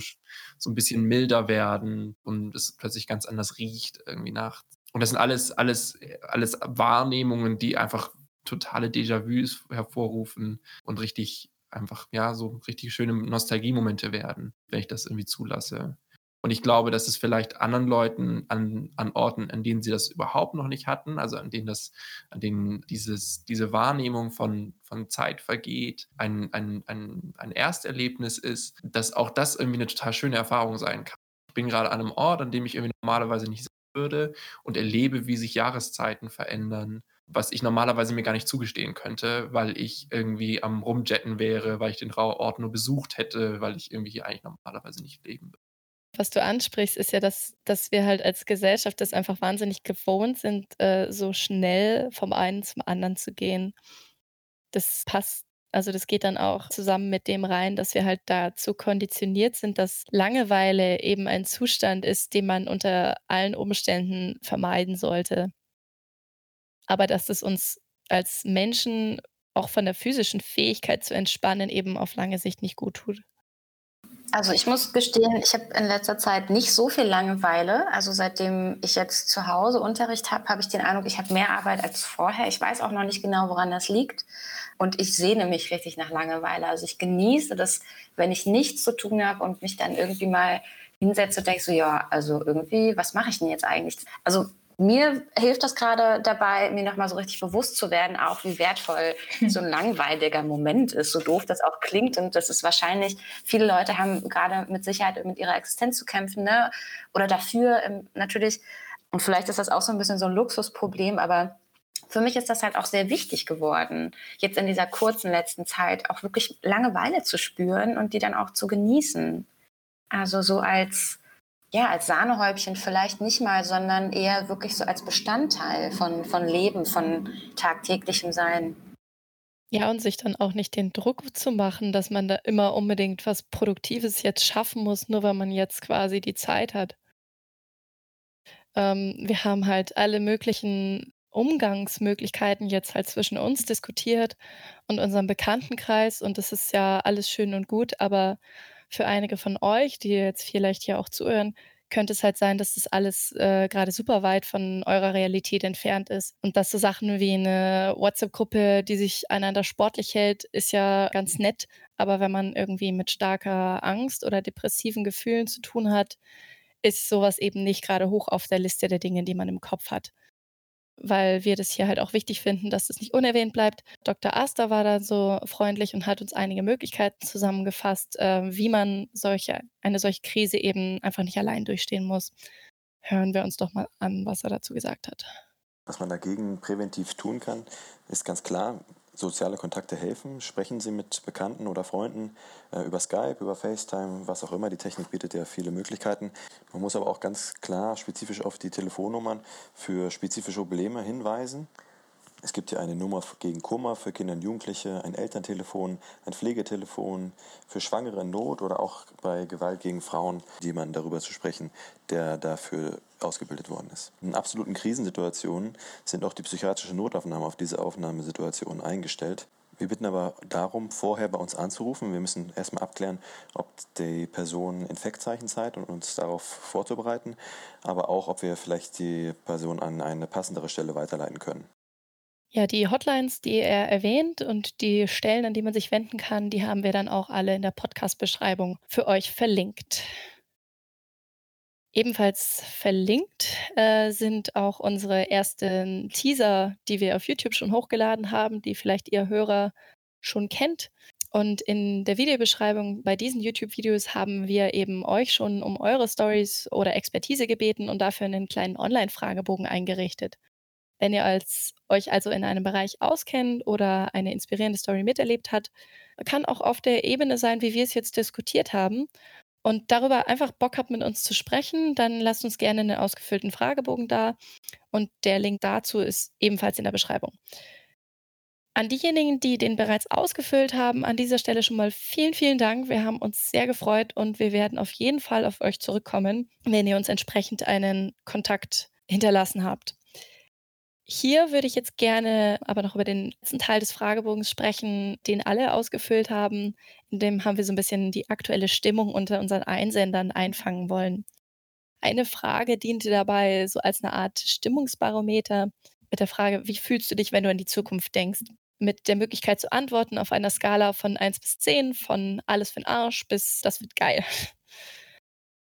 so ein bisschen milder werden und es plötzlich ganz anders riecht irgendwie nachts. Und das sind alles, alles, alles Wahrnehmungen, die einfach totale Déjà-vus hervorrufen und richtig einfach, ja, so richtig schöne Nostalgiemomente werden, wenn ich das irgendwie zulasse. Und ich glaube, dass es vielleicht anderen Leuten an, an Orten, an denen sie das überhaupt noch nicht hatten, also an denen das, an denen dieses, diese Wahrnehmung von, von Zeit vergeht, ein, ein, ein, ein Ersterlebnis ist, dass auch das irgendwie eine total schöne Erfahrung sein kann. Ich bin gerade an einem Ort, an dem ich irgendwie normalerweise nicht sein würde und erlebe, wie sich Jahreszeiten verändern was ich normalerweise mir gar nicht zugestehen könnte, weil ich irgendwie am Rumjetten wäre, weil ich den Ort nur besucht hätte, weil ich irgendwie hier eigentlich normalerweise nicht leben würde. Was du ansprichst, ist ja, dass, dass wir halt als Gesellschaft das einfach wahnsinnig gewohnt sind, äh, so schnell vom einen zum anderen zu gehen. Das passt, also das geht dann auch zusammen mit dem rein, dass wir halt dazu konditioniert sind, dass Langeweile eben ein Zustand ist, den man unter allen Umständen vermeiden sollte aber dass es uns als Menschen auch von der physischen Fähigkeit zu entspannen eben auf lange Sicht nicht gut tut. Also ich muss gestehen, ich habe in letzter Zeit nicht so viel Langeweile. Also seitdem ich jetzt zu Hause Unterricht habe, habe ich den Eindruck, ich habe mehr Arbeit als vorher. Ich weiß auch noch nicht genau, woran das liegt. Und ich sehne mich richtig nach Langeweile. Also ich genieße das, wenn ich nichts zu tun habe und mich dann irgendwie mal hinsetze und denke so, ja, also irgendwie, was mache ich denn jetzt eigentlich? Also mir hilft das gerade dabei, mir nochmal so richtig bewusst zu werden, auch wie wertvoll so ein langweiliger Moment ist, so doof das auch klingt. Und das ist wahrscheinlich, viele Leute haben gerade mit Sicherheit mit ihrer Existenz zu kämpfen, ne? Oder dafür ähm, natürlich, und vielleicht ist das auch so ein bisschen so ein Luxusproblem, aber für mich ist das halt auch sehr wichtig geworden, jetzt in dieser kurzen letzten Zeit auch wirklich Langeweile zu spüren und die dann auch zu genießen. Also so als ja, als Sahnehäubchen vielleicht nicht mal, sondern eher wirklich so als Bestandteil von, von Leben, von tagtäglichem Sein. Ja, und sich dann auch nicht den Druck zu machen, dass man da immer unbedingt was Produktives jetzt schaffen muss, nur weil man jetzt quasi die Zeit hat. Ähm, wir haben halt alle möglichen Umgangsmöglichkeiten jetzt halt zwischen uns diskutiert und unserem Bekanntenkreis und das ist ja alles schön und gut, aber für einige von euch, die jetzt vielleicht hier auch zuhören, könnte es halt sein, dass das alles äh, gerade super weit von eurer Realität entfernt ist. Und dass so Sachen wie eine WhatsApp-Gruppe, die sich einander sportlich hält, ist ja ganz nett. Aber wenn man irgendwie mit starker Angst oder depressiven Gefühlen zu tun hat, ist sowas eben nicht gerade hoch auf der Liste der Dinge, die man im Kopf hat. Weil wir das hier halt auch wichtig finden, dass das nicht unerwähnt bleibt. Dr. Aster war da so freundlich und hat uns einige Möglichkeiten zusammengefasst, äh, wie man solche, eine solche Krise eben einfach nicht allein durchstehen muss. Hören wir uns doch mal an, was er dazu gesagt hat. Was man dagegen präventiv tun kann, ist ganz klar, soziale Kontakte helfen. Sprechen Sie mit Bekannten oder Freunden äh, über Skype, über FaceTime, was auch immer. Die Technik bietet ja viele Möglichkeiten. Man muss aber auch ganz klar spezifisch auf die Telefonnummern für spezifische Probleme hinweisen. Es gibt ja eine Nummer gegen Kummer für Kinder und Jugendliche, ein Elterntelefon, ein Pflegetelefon für Schwangere in Not oder auch bei Gewalt gegen Frauen, jemanden darüber zu sprechen, der dafür ausgebildet worden ist. In absoluten Krisensituationen sind auch die psychiatrische Notaufnahme auf diese Aufnahmesituation eingestellt. Wir bitten aber darum, vorher bei uns anzurufen. Wir müssen erstmal abklären, ob die Person Infektzeichen zeigt und uns darauf vorzubereiten, aber auch, ob wir vielleicht die Person an eine passendere Stelle weiterleiten können. Ja, die Hotlines, die er erwähnt und die Stellen, an die man sich wenden kann, die haben wir dann auch alle in der Podcast-Beschreibung für euch verlinkt. Ebenfalls verlinkt äh, sind auch unsere ersten Teaser, die wir auf YouTube schon hochgeladen haben, die vielleicht ihr Hörer schon kennt. Und in der Videobeschreibung bei diesen YouTube-Videos haben wir eben euch schon um eure Stories oder Expertise gebeten und dafür einen kleinen Online-Fragebogen eingerichtet. Wenn ihr als, euch also in einem Bereich auskennt oder eine inspirierende Story miterlebt habt, kann auch auf der Ebene sein, wie wir es jetzt diskutiert haben und darüber einfach Bock habt, mit uns zu sprechen, dann lasst uns gerne einen ausgefüllten Fragebogen da. Und der Link dazu ist ebenfalls in der Beschreibung. An diejenigen, die den bereits ausgefüllt haben, an dieser Stelle schon mal vielen, vielen Dank. Wir haben uns sehr gefreut und wir werden auf jeden Fall auf euch zurückkommen, wenn ihr uns entsprechend einen Kontakt hinterlassen habt. Hier würde ich jetzt gerne aber noch über den letzten Teil des Fragebogens sprechen, den alle ausgefüllt haben. In dem haben wir so ein bisschen die aktuelle Stimmung unter unseren Einsendern einfangen wollen. Eine Frage diente dabei so als eine Art Stimmungsbarometer mit der Frage, wie fühlst du dich, wenn du an die Zukunft denkst? Mit der Möglichkeit zu antworten auf einer Skala von 1 bis 10, von alles für den Arsch bis das wird geil.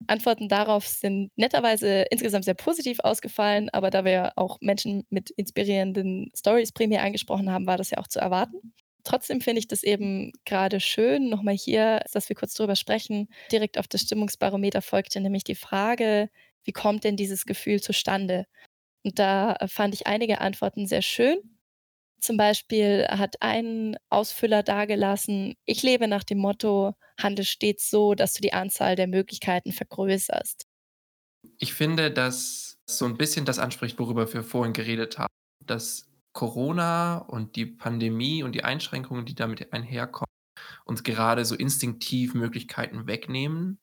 Antworten darauf sind netterweise insgesamt sehr positiv ausgefallen, aber da wir auch Menschen mit inspirierenden Stories primär angesprochen haben, war das ja auch zu erwarten. Trotzdem finde ich das eben gerade schön, nochmal hier, dass wir kurz drüber sprechen. Direkt auf das Stimmungsbarometer folgte nämlich die Frage, wie kommt denn dieses Gefühl zustande? Und da fand ich einige Antworten sehr schön. Zum Beispiel hat ein Ausfüller dargelassen, ich lebe nach dem Motto, handle stets so, dass du die Anzahl der Möglichkeiten vergrößerst. Ich finde, dass so ein bisschen das anspricht, worüber wir vorhin geredet haben, dass Corona und die Pandemie und die Einschränkungen, die damit einherkommen, uns gerade so instinktiv Möglichkeiten wegnehmen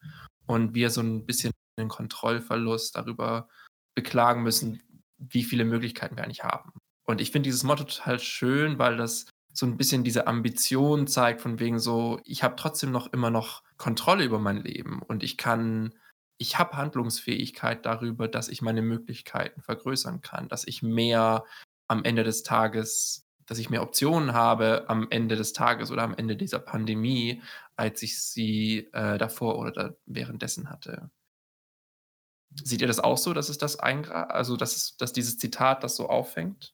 und wir so ein bisschen einen Kontrollverlust darüber beklagen müssen, wie viele Möglichkeiten wir eigentlich haben. Und ich finde dieses Motto total schön, weil das so ein bisschen diese Ambition zeigt, von wegen so, ich habe trotzdem noch immer noch Kontrolle über mein Leben und ich kann, ich habe Handlungsfähigkeit darüber, dass ich meine Möglichkeiten vergrößern kann, dass ich mehr am Ende des Tages, dass ich mehr Optionen habe am Ende des Tages oder am Ende dieser Pandemie, als ich sie äh, davor oder da währenddessen hatte. Seht ihr das auch so, dass es das also dass, dass dieses Zitat das so auffängt?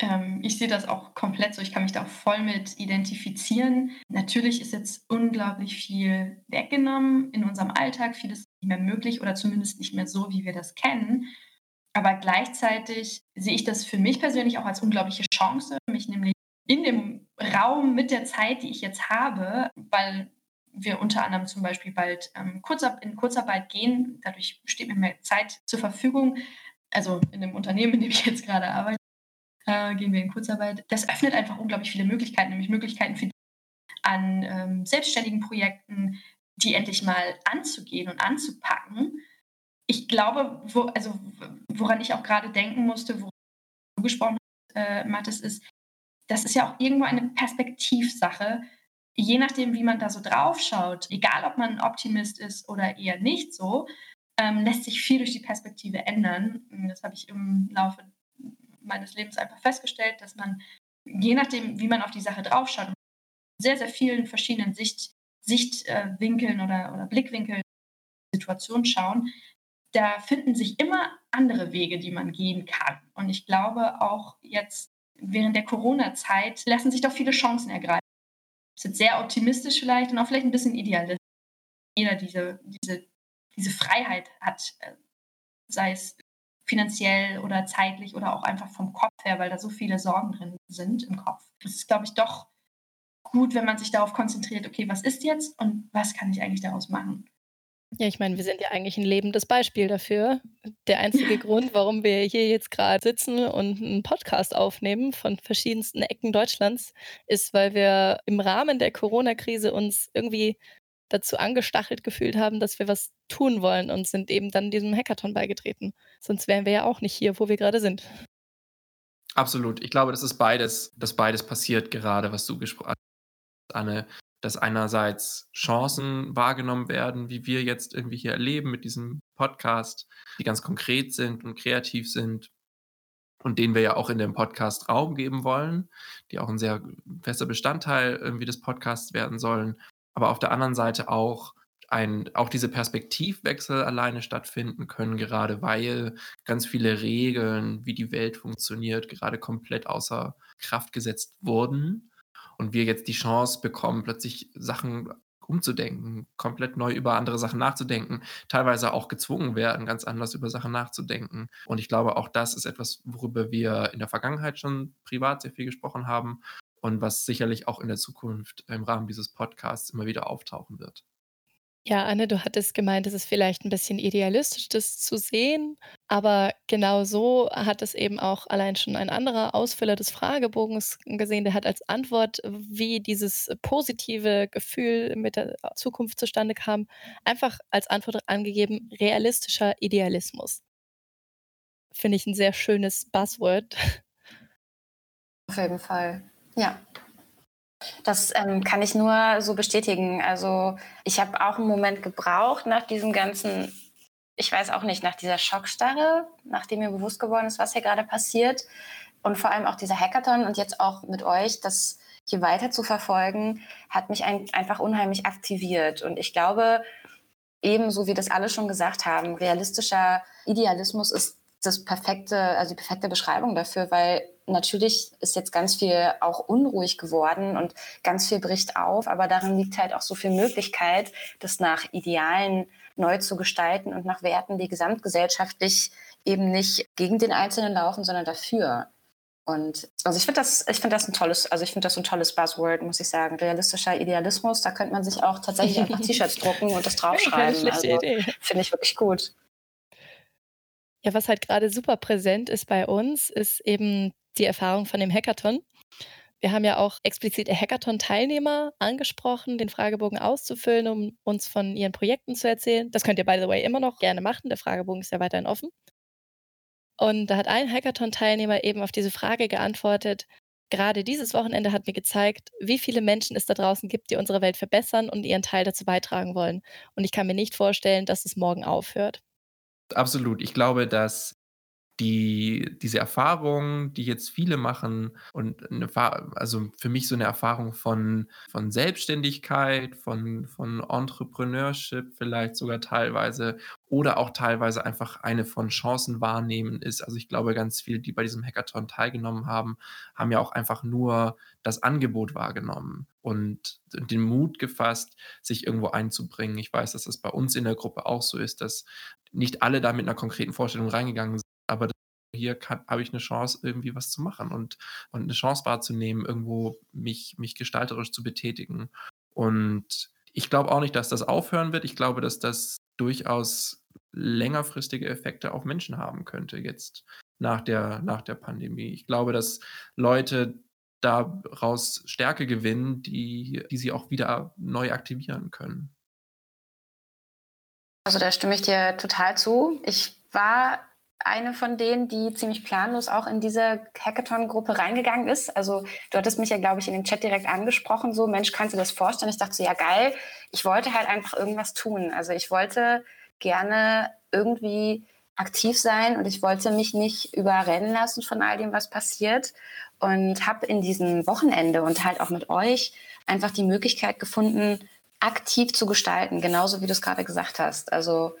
Ähm, ich sehe das auch komplett so. Ich kann mich da auch voll mit identifizieren. Natürlich ist jetzt unglaublich viel weggenommen in unserem Alltag. Vieles nicht mehr möglich oder zumindest nicht mehr so, wie wir das kennen. Aber gleichzeitig sehe ich das für mich persönlich auch als unglaubliche Chance, mich nämlich in dem Raum mit der Zeit, die ich jetzt habe, weil wir unter anderem zum Beispiel bald ähm, in Kurzarbeit gehen, dadurch steht mir mehr Zeit zur Verfügung, also in dem Unternehmen, in dem ich jetzt gerade arbeite, äh, gehen wir in Kurzarbeit. Das öffnet einfach unglaublich viele Möglichkeiten, nämlich Möglichkeiten für an ähm, selbstständigen Projekten, die endlich mal anzugehen und anzupacken. Ich glaube, wo, also, woran ich auch gerade denken musste, wo du gesprochen hast, äh, Mathis, ist, das ist ja auch irgendwo eine Perspektivsache. Je nachdem, wie man da so drauf schaut, egal ob man Optimist ist oder eher nicht so, ähm, lässt sich viel durch die Perspektive ändern. Das habe ich im Laufe meines Lebens einfach festgestellt, dass man, je nachdem, wie man auf die Sache draufschaut, sehr, sehr vielen verschiedenen Sicht, Sichtwinkeln oder, oder Blickwinkeln Situationen schauen, da finden sich immer andere Wege, die man gehen kann. Und ich glaube auch jetzt während der Corona-Zeit lassen sich doch viele Chancen ergreifen. Das ist sehr optimistisch vielleicht und auch vielleicht ein bisschen idealistisch. Jeder diese, diese, diese Freiheit hat, äh, sei es finanziell oder zeitlich oder auch einfach vom Kopf her, weil da so viele Sorgen drin sind im Kopf. Es ist, glaube ich, doch gut, wenn man sich darauf konzentriert, okay, was ist jetzt und was kann ich eigentlich daraus machen? Ja, ich meine, wir sind ja eigentlich ein lebendes Beispiel dafür. Der einzige (laughs) Grund, warum wir hier jetzt gerade sitzen und einen Podcast aufnehmen von verschiedensten Ecken Deutschlands, ist, weil wir im Rahmen der Corona-Krise uns irgendwie dazu angestachelt gefühlt haben, dass wir was tun wollen und sind eben dann diesem Hackathon beigetreten. Sonst wären wir ja auch nicht hier, wo wir gerade sind. Absolut. Ich glaube, das ist beides, dass beides passiert gerade, was du gesprochen hast, Anne dass einerseits Chancen wahrgenommen werden, wie wir jetzt irgendwie hier erleben mit diesem Podcast, die ganz konkret sind und kreativ sind und denen wir ja auch in dem Podcast Raum geben wollen, die auch ein sehr fester Bestandteil irgendwie des Podcasts werden sollen, aber auf der anderen Seite auch ein, auch diese Perspektivwechsel alleine stattfinden können, gerade weil ganz viele Regeln, wie die Welt funktioniert, gerade komplett außer Kraft gesetzt wurden und wir jetzt die Chance bekommen, plötzlich Sachen umzudenken, komplett neu über andere Sachen nachzudenken, teilweise auch gezwungen werden, ganz anders über Sachen nachzudenken. Und ich glaube, auch das ist etwas, worüber wir in der Vergangenheit schon privat sehr viel gesprochen haben und was sicherlich auch in der Zukunft im Rahmen dieses Podcasts immer wieder auftauchen wird. Ja, Anne, du hattest gemeint, es ist vielleicht ein bisschen idealistisch, das zu sehen, aber genau so hat es eben auch allein schon ein anderer Ausfüller des Fragebogens gesehen. Der hat als Antwort, wie dieses positive Gefühl mit der Zukunft zustande kam, einfach als Antwort angegeben: „Realistischer Idealismus.“ Finde ich ein sehr schönes Buzzword. Auf jeden Fall, ja. Das ähm, kann ich nur so bestätigen. Also ich habe auch einen Moment gebraucht nach diesem ganzen, ich weiß auch nicht, nach dieser Schockstarre, nachdem mir bewusst geworden ist, was hier gerade passiert. Und vor allem auch dieser Hackathon und jetzt auch mit euch, das hier weiter zu verfolgen, hat mich ein, einfach unheimlich aktiviert. Und ich glaube, ebenso wie das alle schon gesagt haben, realistischer Idealismus ist das perfekte, also die perfekte Beschreibung dafür, weil natürlich ist jetzt ganz viel auch unruhig geworden und ganz viel bricht auf, aber darin liegt halt auch so viel Möglichkeit, das nach Idealen neu zu gestalten und nach Werten, die gesamtgesellschaftlich eben nicht gegen den Einzelnen laufen, sondern dafür. Und also ich finde das, ich finde das ein tolles, also ich finde das ein tolles Buzzword, muss ich sagen. Realistischer Idealismus, da könnte man sich auch tatsächlich einfach T-Shirts (laughs) drucken und das draufschreiben. Also, finde ich wirklich gut. Ja, was halt gerade super präsent ist bei uns, ist eben die Erfahrung von dem Hackathon. Wir haben ja auch explizit Hackathon-Teilnehmer angesprochen, den Fragebogen auszufüllen, um uns von ihren Projekten zu erzählen. Das könnt ihr, by the way, immer noch gerne machen. Der Fragebogen ist ja weiterhin offen. Und da hat ein Hackathon-Teilnehmer eben auf diese Frage geantwortet, gerade dieses Wochenende hat mir gezeigt, wie viele Menschen es da draußen gibt, die unsere Welt verbessern und ihren Teil dazu beitragen wollen. Und ich kann mir nicht vorstellen, dass es morgen aufhört. Absolut. Ich glaube, dass die, diese Erfahrung, die jetzt viele machen und eine, also für mich so eine Erfahrung von, von Selbstständigkeit, von, von Entrepreneurship vielleicht sogar teilweise oder auch teilweise einfach eine von Chancen wahrnehmen ist. Also ich glaube, ganz viele, die bei diesem Hackathon teilgenommen haben, haben ja auch einfach nur das Angebot wahrgenommen und den Mut gefasst, sich irgendwo einzubringen. Ich weiß, dass das bei uns in der Gruppe auch so ist, dass nicht alle da mit einer konkreten Vorstellung reingegangen sind aber hier habe ich eine Chance, irgendwie was zu machen und, und eine Chance wahrzunehmen, irgendwo mich, mich gestalterisch zu betätigen. Und ich glaube auch nicht, dass das aufhören wird. Ich glaube, dass das durchaus längerfristige Effekte auf Menschen haben könnte jetzt nach der, nach der Pandemie. Ich glaube, dass Leute daraus Stärke gewinnen, die, die sie auch wieder neu aktivieren können. Also da stimme ich dir total zu. Ich war eine von denen, die ziemlich planlos auch in diese Hackathon-Gruppe reingegangen ist. Also du hattest mich ja, glaube ich, in dem Chat direkt angesprochen, so, Mensch, kannst du das vorstellen? Ich dachte so, ja geil, ich wollte halt einfach irgendwas tun. Also ich wollte gerne irgendwie aktiv sein und ich wollte mich nicht überrennen lassen von all dem, was passiert. Und habe in diesem Wochenende und halt auch mit euch einfach die Möglichkeit gefunden, aktiv zu gestalten, genauso wie du es gerade gesagt hast. Also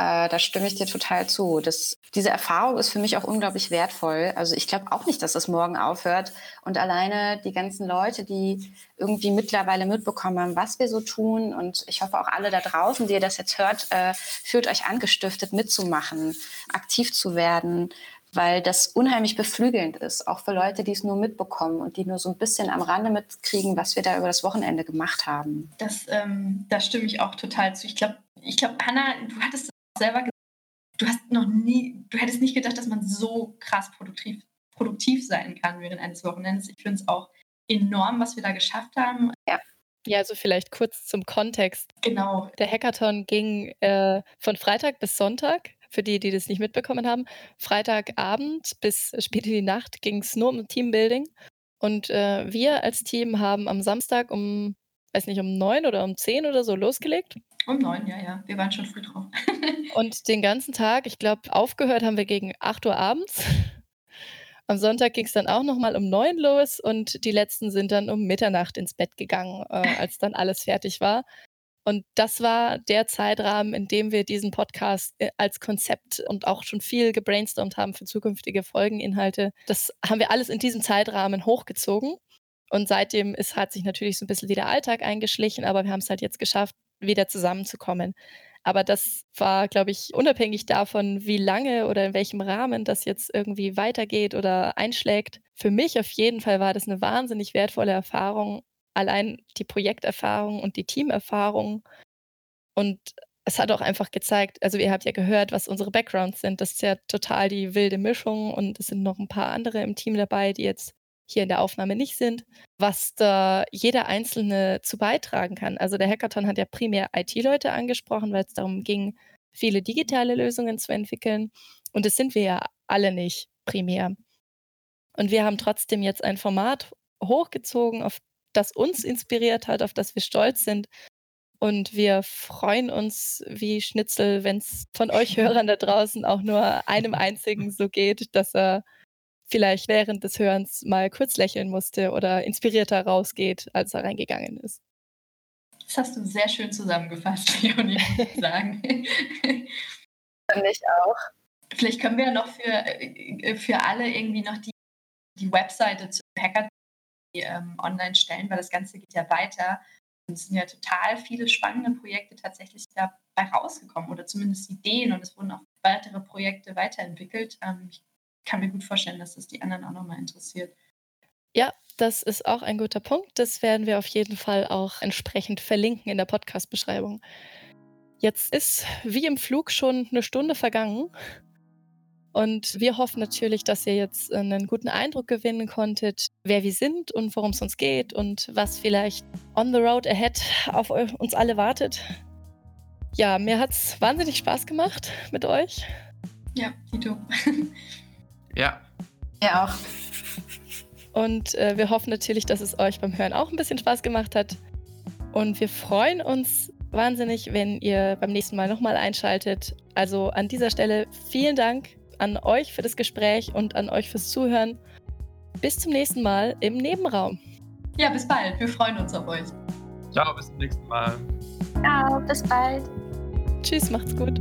Äh, da stimme ich dir total zu. Das, diese Erfahrung ist für mich auch unglaublich wertvoll. Also ich glaube auch nicht, dass das morgen aufhört. Und alleine die ganzen Leute, die irgendwie mittlerweile mitbekommen haben, was wir so tun. Und ich hoffe auch alle da draußen, die ihr das jetzt hört, äh, fühlt euch angestiftet, mitzumachen, aktiv zu werden, weil das unheimlich beflügelnd ist, auch für Leute, die es nur mitbekommen und die nur so ein bisschen am Rande mitkriegen, was wir da über das Wochenende gemacht haben. Das, ähm, da stimme ich auch total zu. Ich glaube, ich glaube, Hanna, du hattest es selber gesagt, du hast noch nie, du hättest nicht gedacht, dass man so krass produktiv, produktiv sein kann während eines Wochenendes. Ich finde es auch enorm, was wir da geschafft haben. Ja. Ja, also vielleicht kurz zum Kontext. Genau. Der Hackathon ging äh, von Freitag bis Sonntag für die, die das nicht mitbekommen haben. Freitagabend bis spät in die Nacht ging es nur um Teambuilding. Und äh, wir als Team haben am Samstag um, weiß nicht, um neun oder um zehn oder so losgelegt. Um neun, ja, ja. Wir waren schon früh drauf. (laughs) und den ganzen Tag, ich glaube, aufgehört haben wir gegen 8 Uhr abends. Am Sonntag ging es dann auch nochmal um neun los und die letzten sind dann um Mitternacht ins Bett gegangen, äh, als dann alles fertig war. Und das war der Zeitrahmen, in dem wir diesen Podcast äh, als Konzept und auch schon viel gebrainstormt haben für zukünftige Folgeninhalte. Das haben wir alles in diesem Zeitrahmen hochgezogen. Und seitdem ist, hat sich natürlich so ein bisschen wieder Alltag eingeschlichen, aber wir haben es halt jetzt geschafft, wieder zusammenzukommen. Aber das war, glaube ich, unabhängig davon, wie lange oder in welchem Rahmen das jetzt irgendwie weitergeht oder einschlägt. Für mich auf jeden Fall war das eine wahnsinnig wertvolle Erfahrung, allein die Projekterfahrung und die Teamerfahrung. Und es hat auch einfach gezeigt, also ihr habt ja gehört, was unsere Backgrounds sind. Das ist ja total die wilde Mischung und es sind noch ein paar andere im Team dabei, die jetzt hier in der Aufnahme nicht sind, was da jeder Einzelne zu beitragen kann. Also der Hackathon hat ja primär IT-Leute angesprochen, weil es darum ging, viele digitale Lösungen zu entwickeln. Und das sind wir ja alle nicht primär. Und wir haben trotzdem jetzt ein Format hochgezogen, auf das uns inspiriert hat, auf das wir stolz sind. Und wir freuen uns wie Schnitzel, wenn es von euch Hörern da draußen auch nur einem einzigen so geht, dass er vielleicht während des Hörens mal kurz lächeln musste oder inspirierter rausgeht, als er reingegangen ist. Das hast du sehr schön zusammengefasst, (laughs) Leonie, muss ich sagen. (laughs) Finde ich auch. Vielleicht können wir noch für, äh, für alle irgendwie noch die, die Webseite zu Hacker ähm, online stellen, weil das Ganze geht ja weiter. Und es sind ja total viele spannende Projekte tatsächlich dabei rausgekommen oder zumindest Ideen und es wurden auch weitere Projekte weiterentwickelt. Ähm, ich kann mir gut vorstellen, dass das die anderen auch nochmal interessiert. Ja, das ist auch ein guter Punkt. Das werden wir auf jeden Fall auch entsprechend verlinken in der Podcast-Beschreibung. Jetzt ist wie im Flug schon eine Stunde vergangen. Und wir hoffen natürlich, dass ihr jetzt einen guten Eindruck gewinnen konntet, wer wir sind und worum es uns geht und was vielleicht on the road ahead auf uns alle wartet. Ja, mir hat es wahnsinnig Spaß gemacht mit euch. Ja, Tito. (laughs) ja. Ja, auch. Und äh, wir hoffen natürlich, dass es euch beim Hören auch ein bisschen Spaß gemacht hat. Und wir freuen uns wahnsinnig, wenn ihr beim nächsten Mal nochmal einschaltet. Also an dieser Stelle vielen Dank an euch für das Gespräch und an euch fürs Zuhören. Bis zum nächsten Mal im Nebenraum. Ja, bis bald. Wir freuen uns auf euch. Ciao, bis zum nächsten Mal. Ciao, bis bald. Tschüss, macht's gut.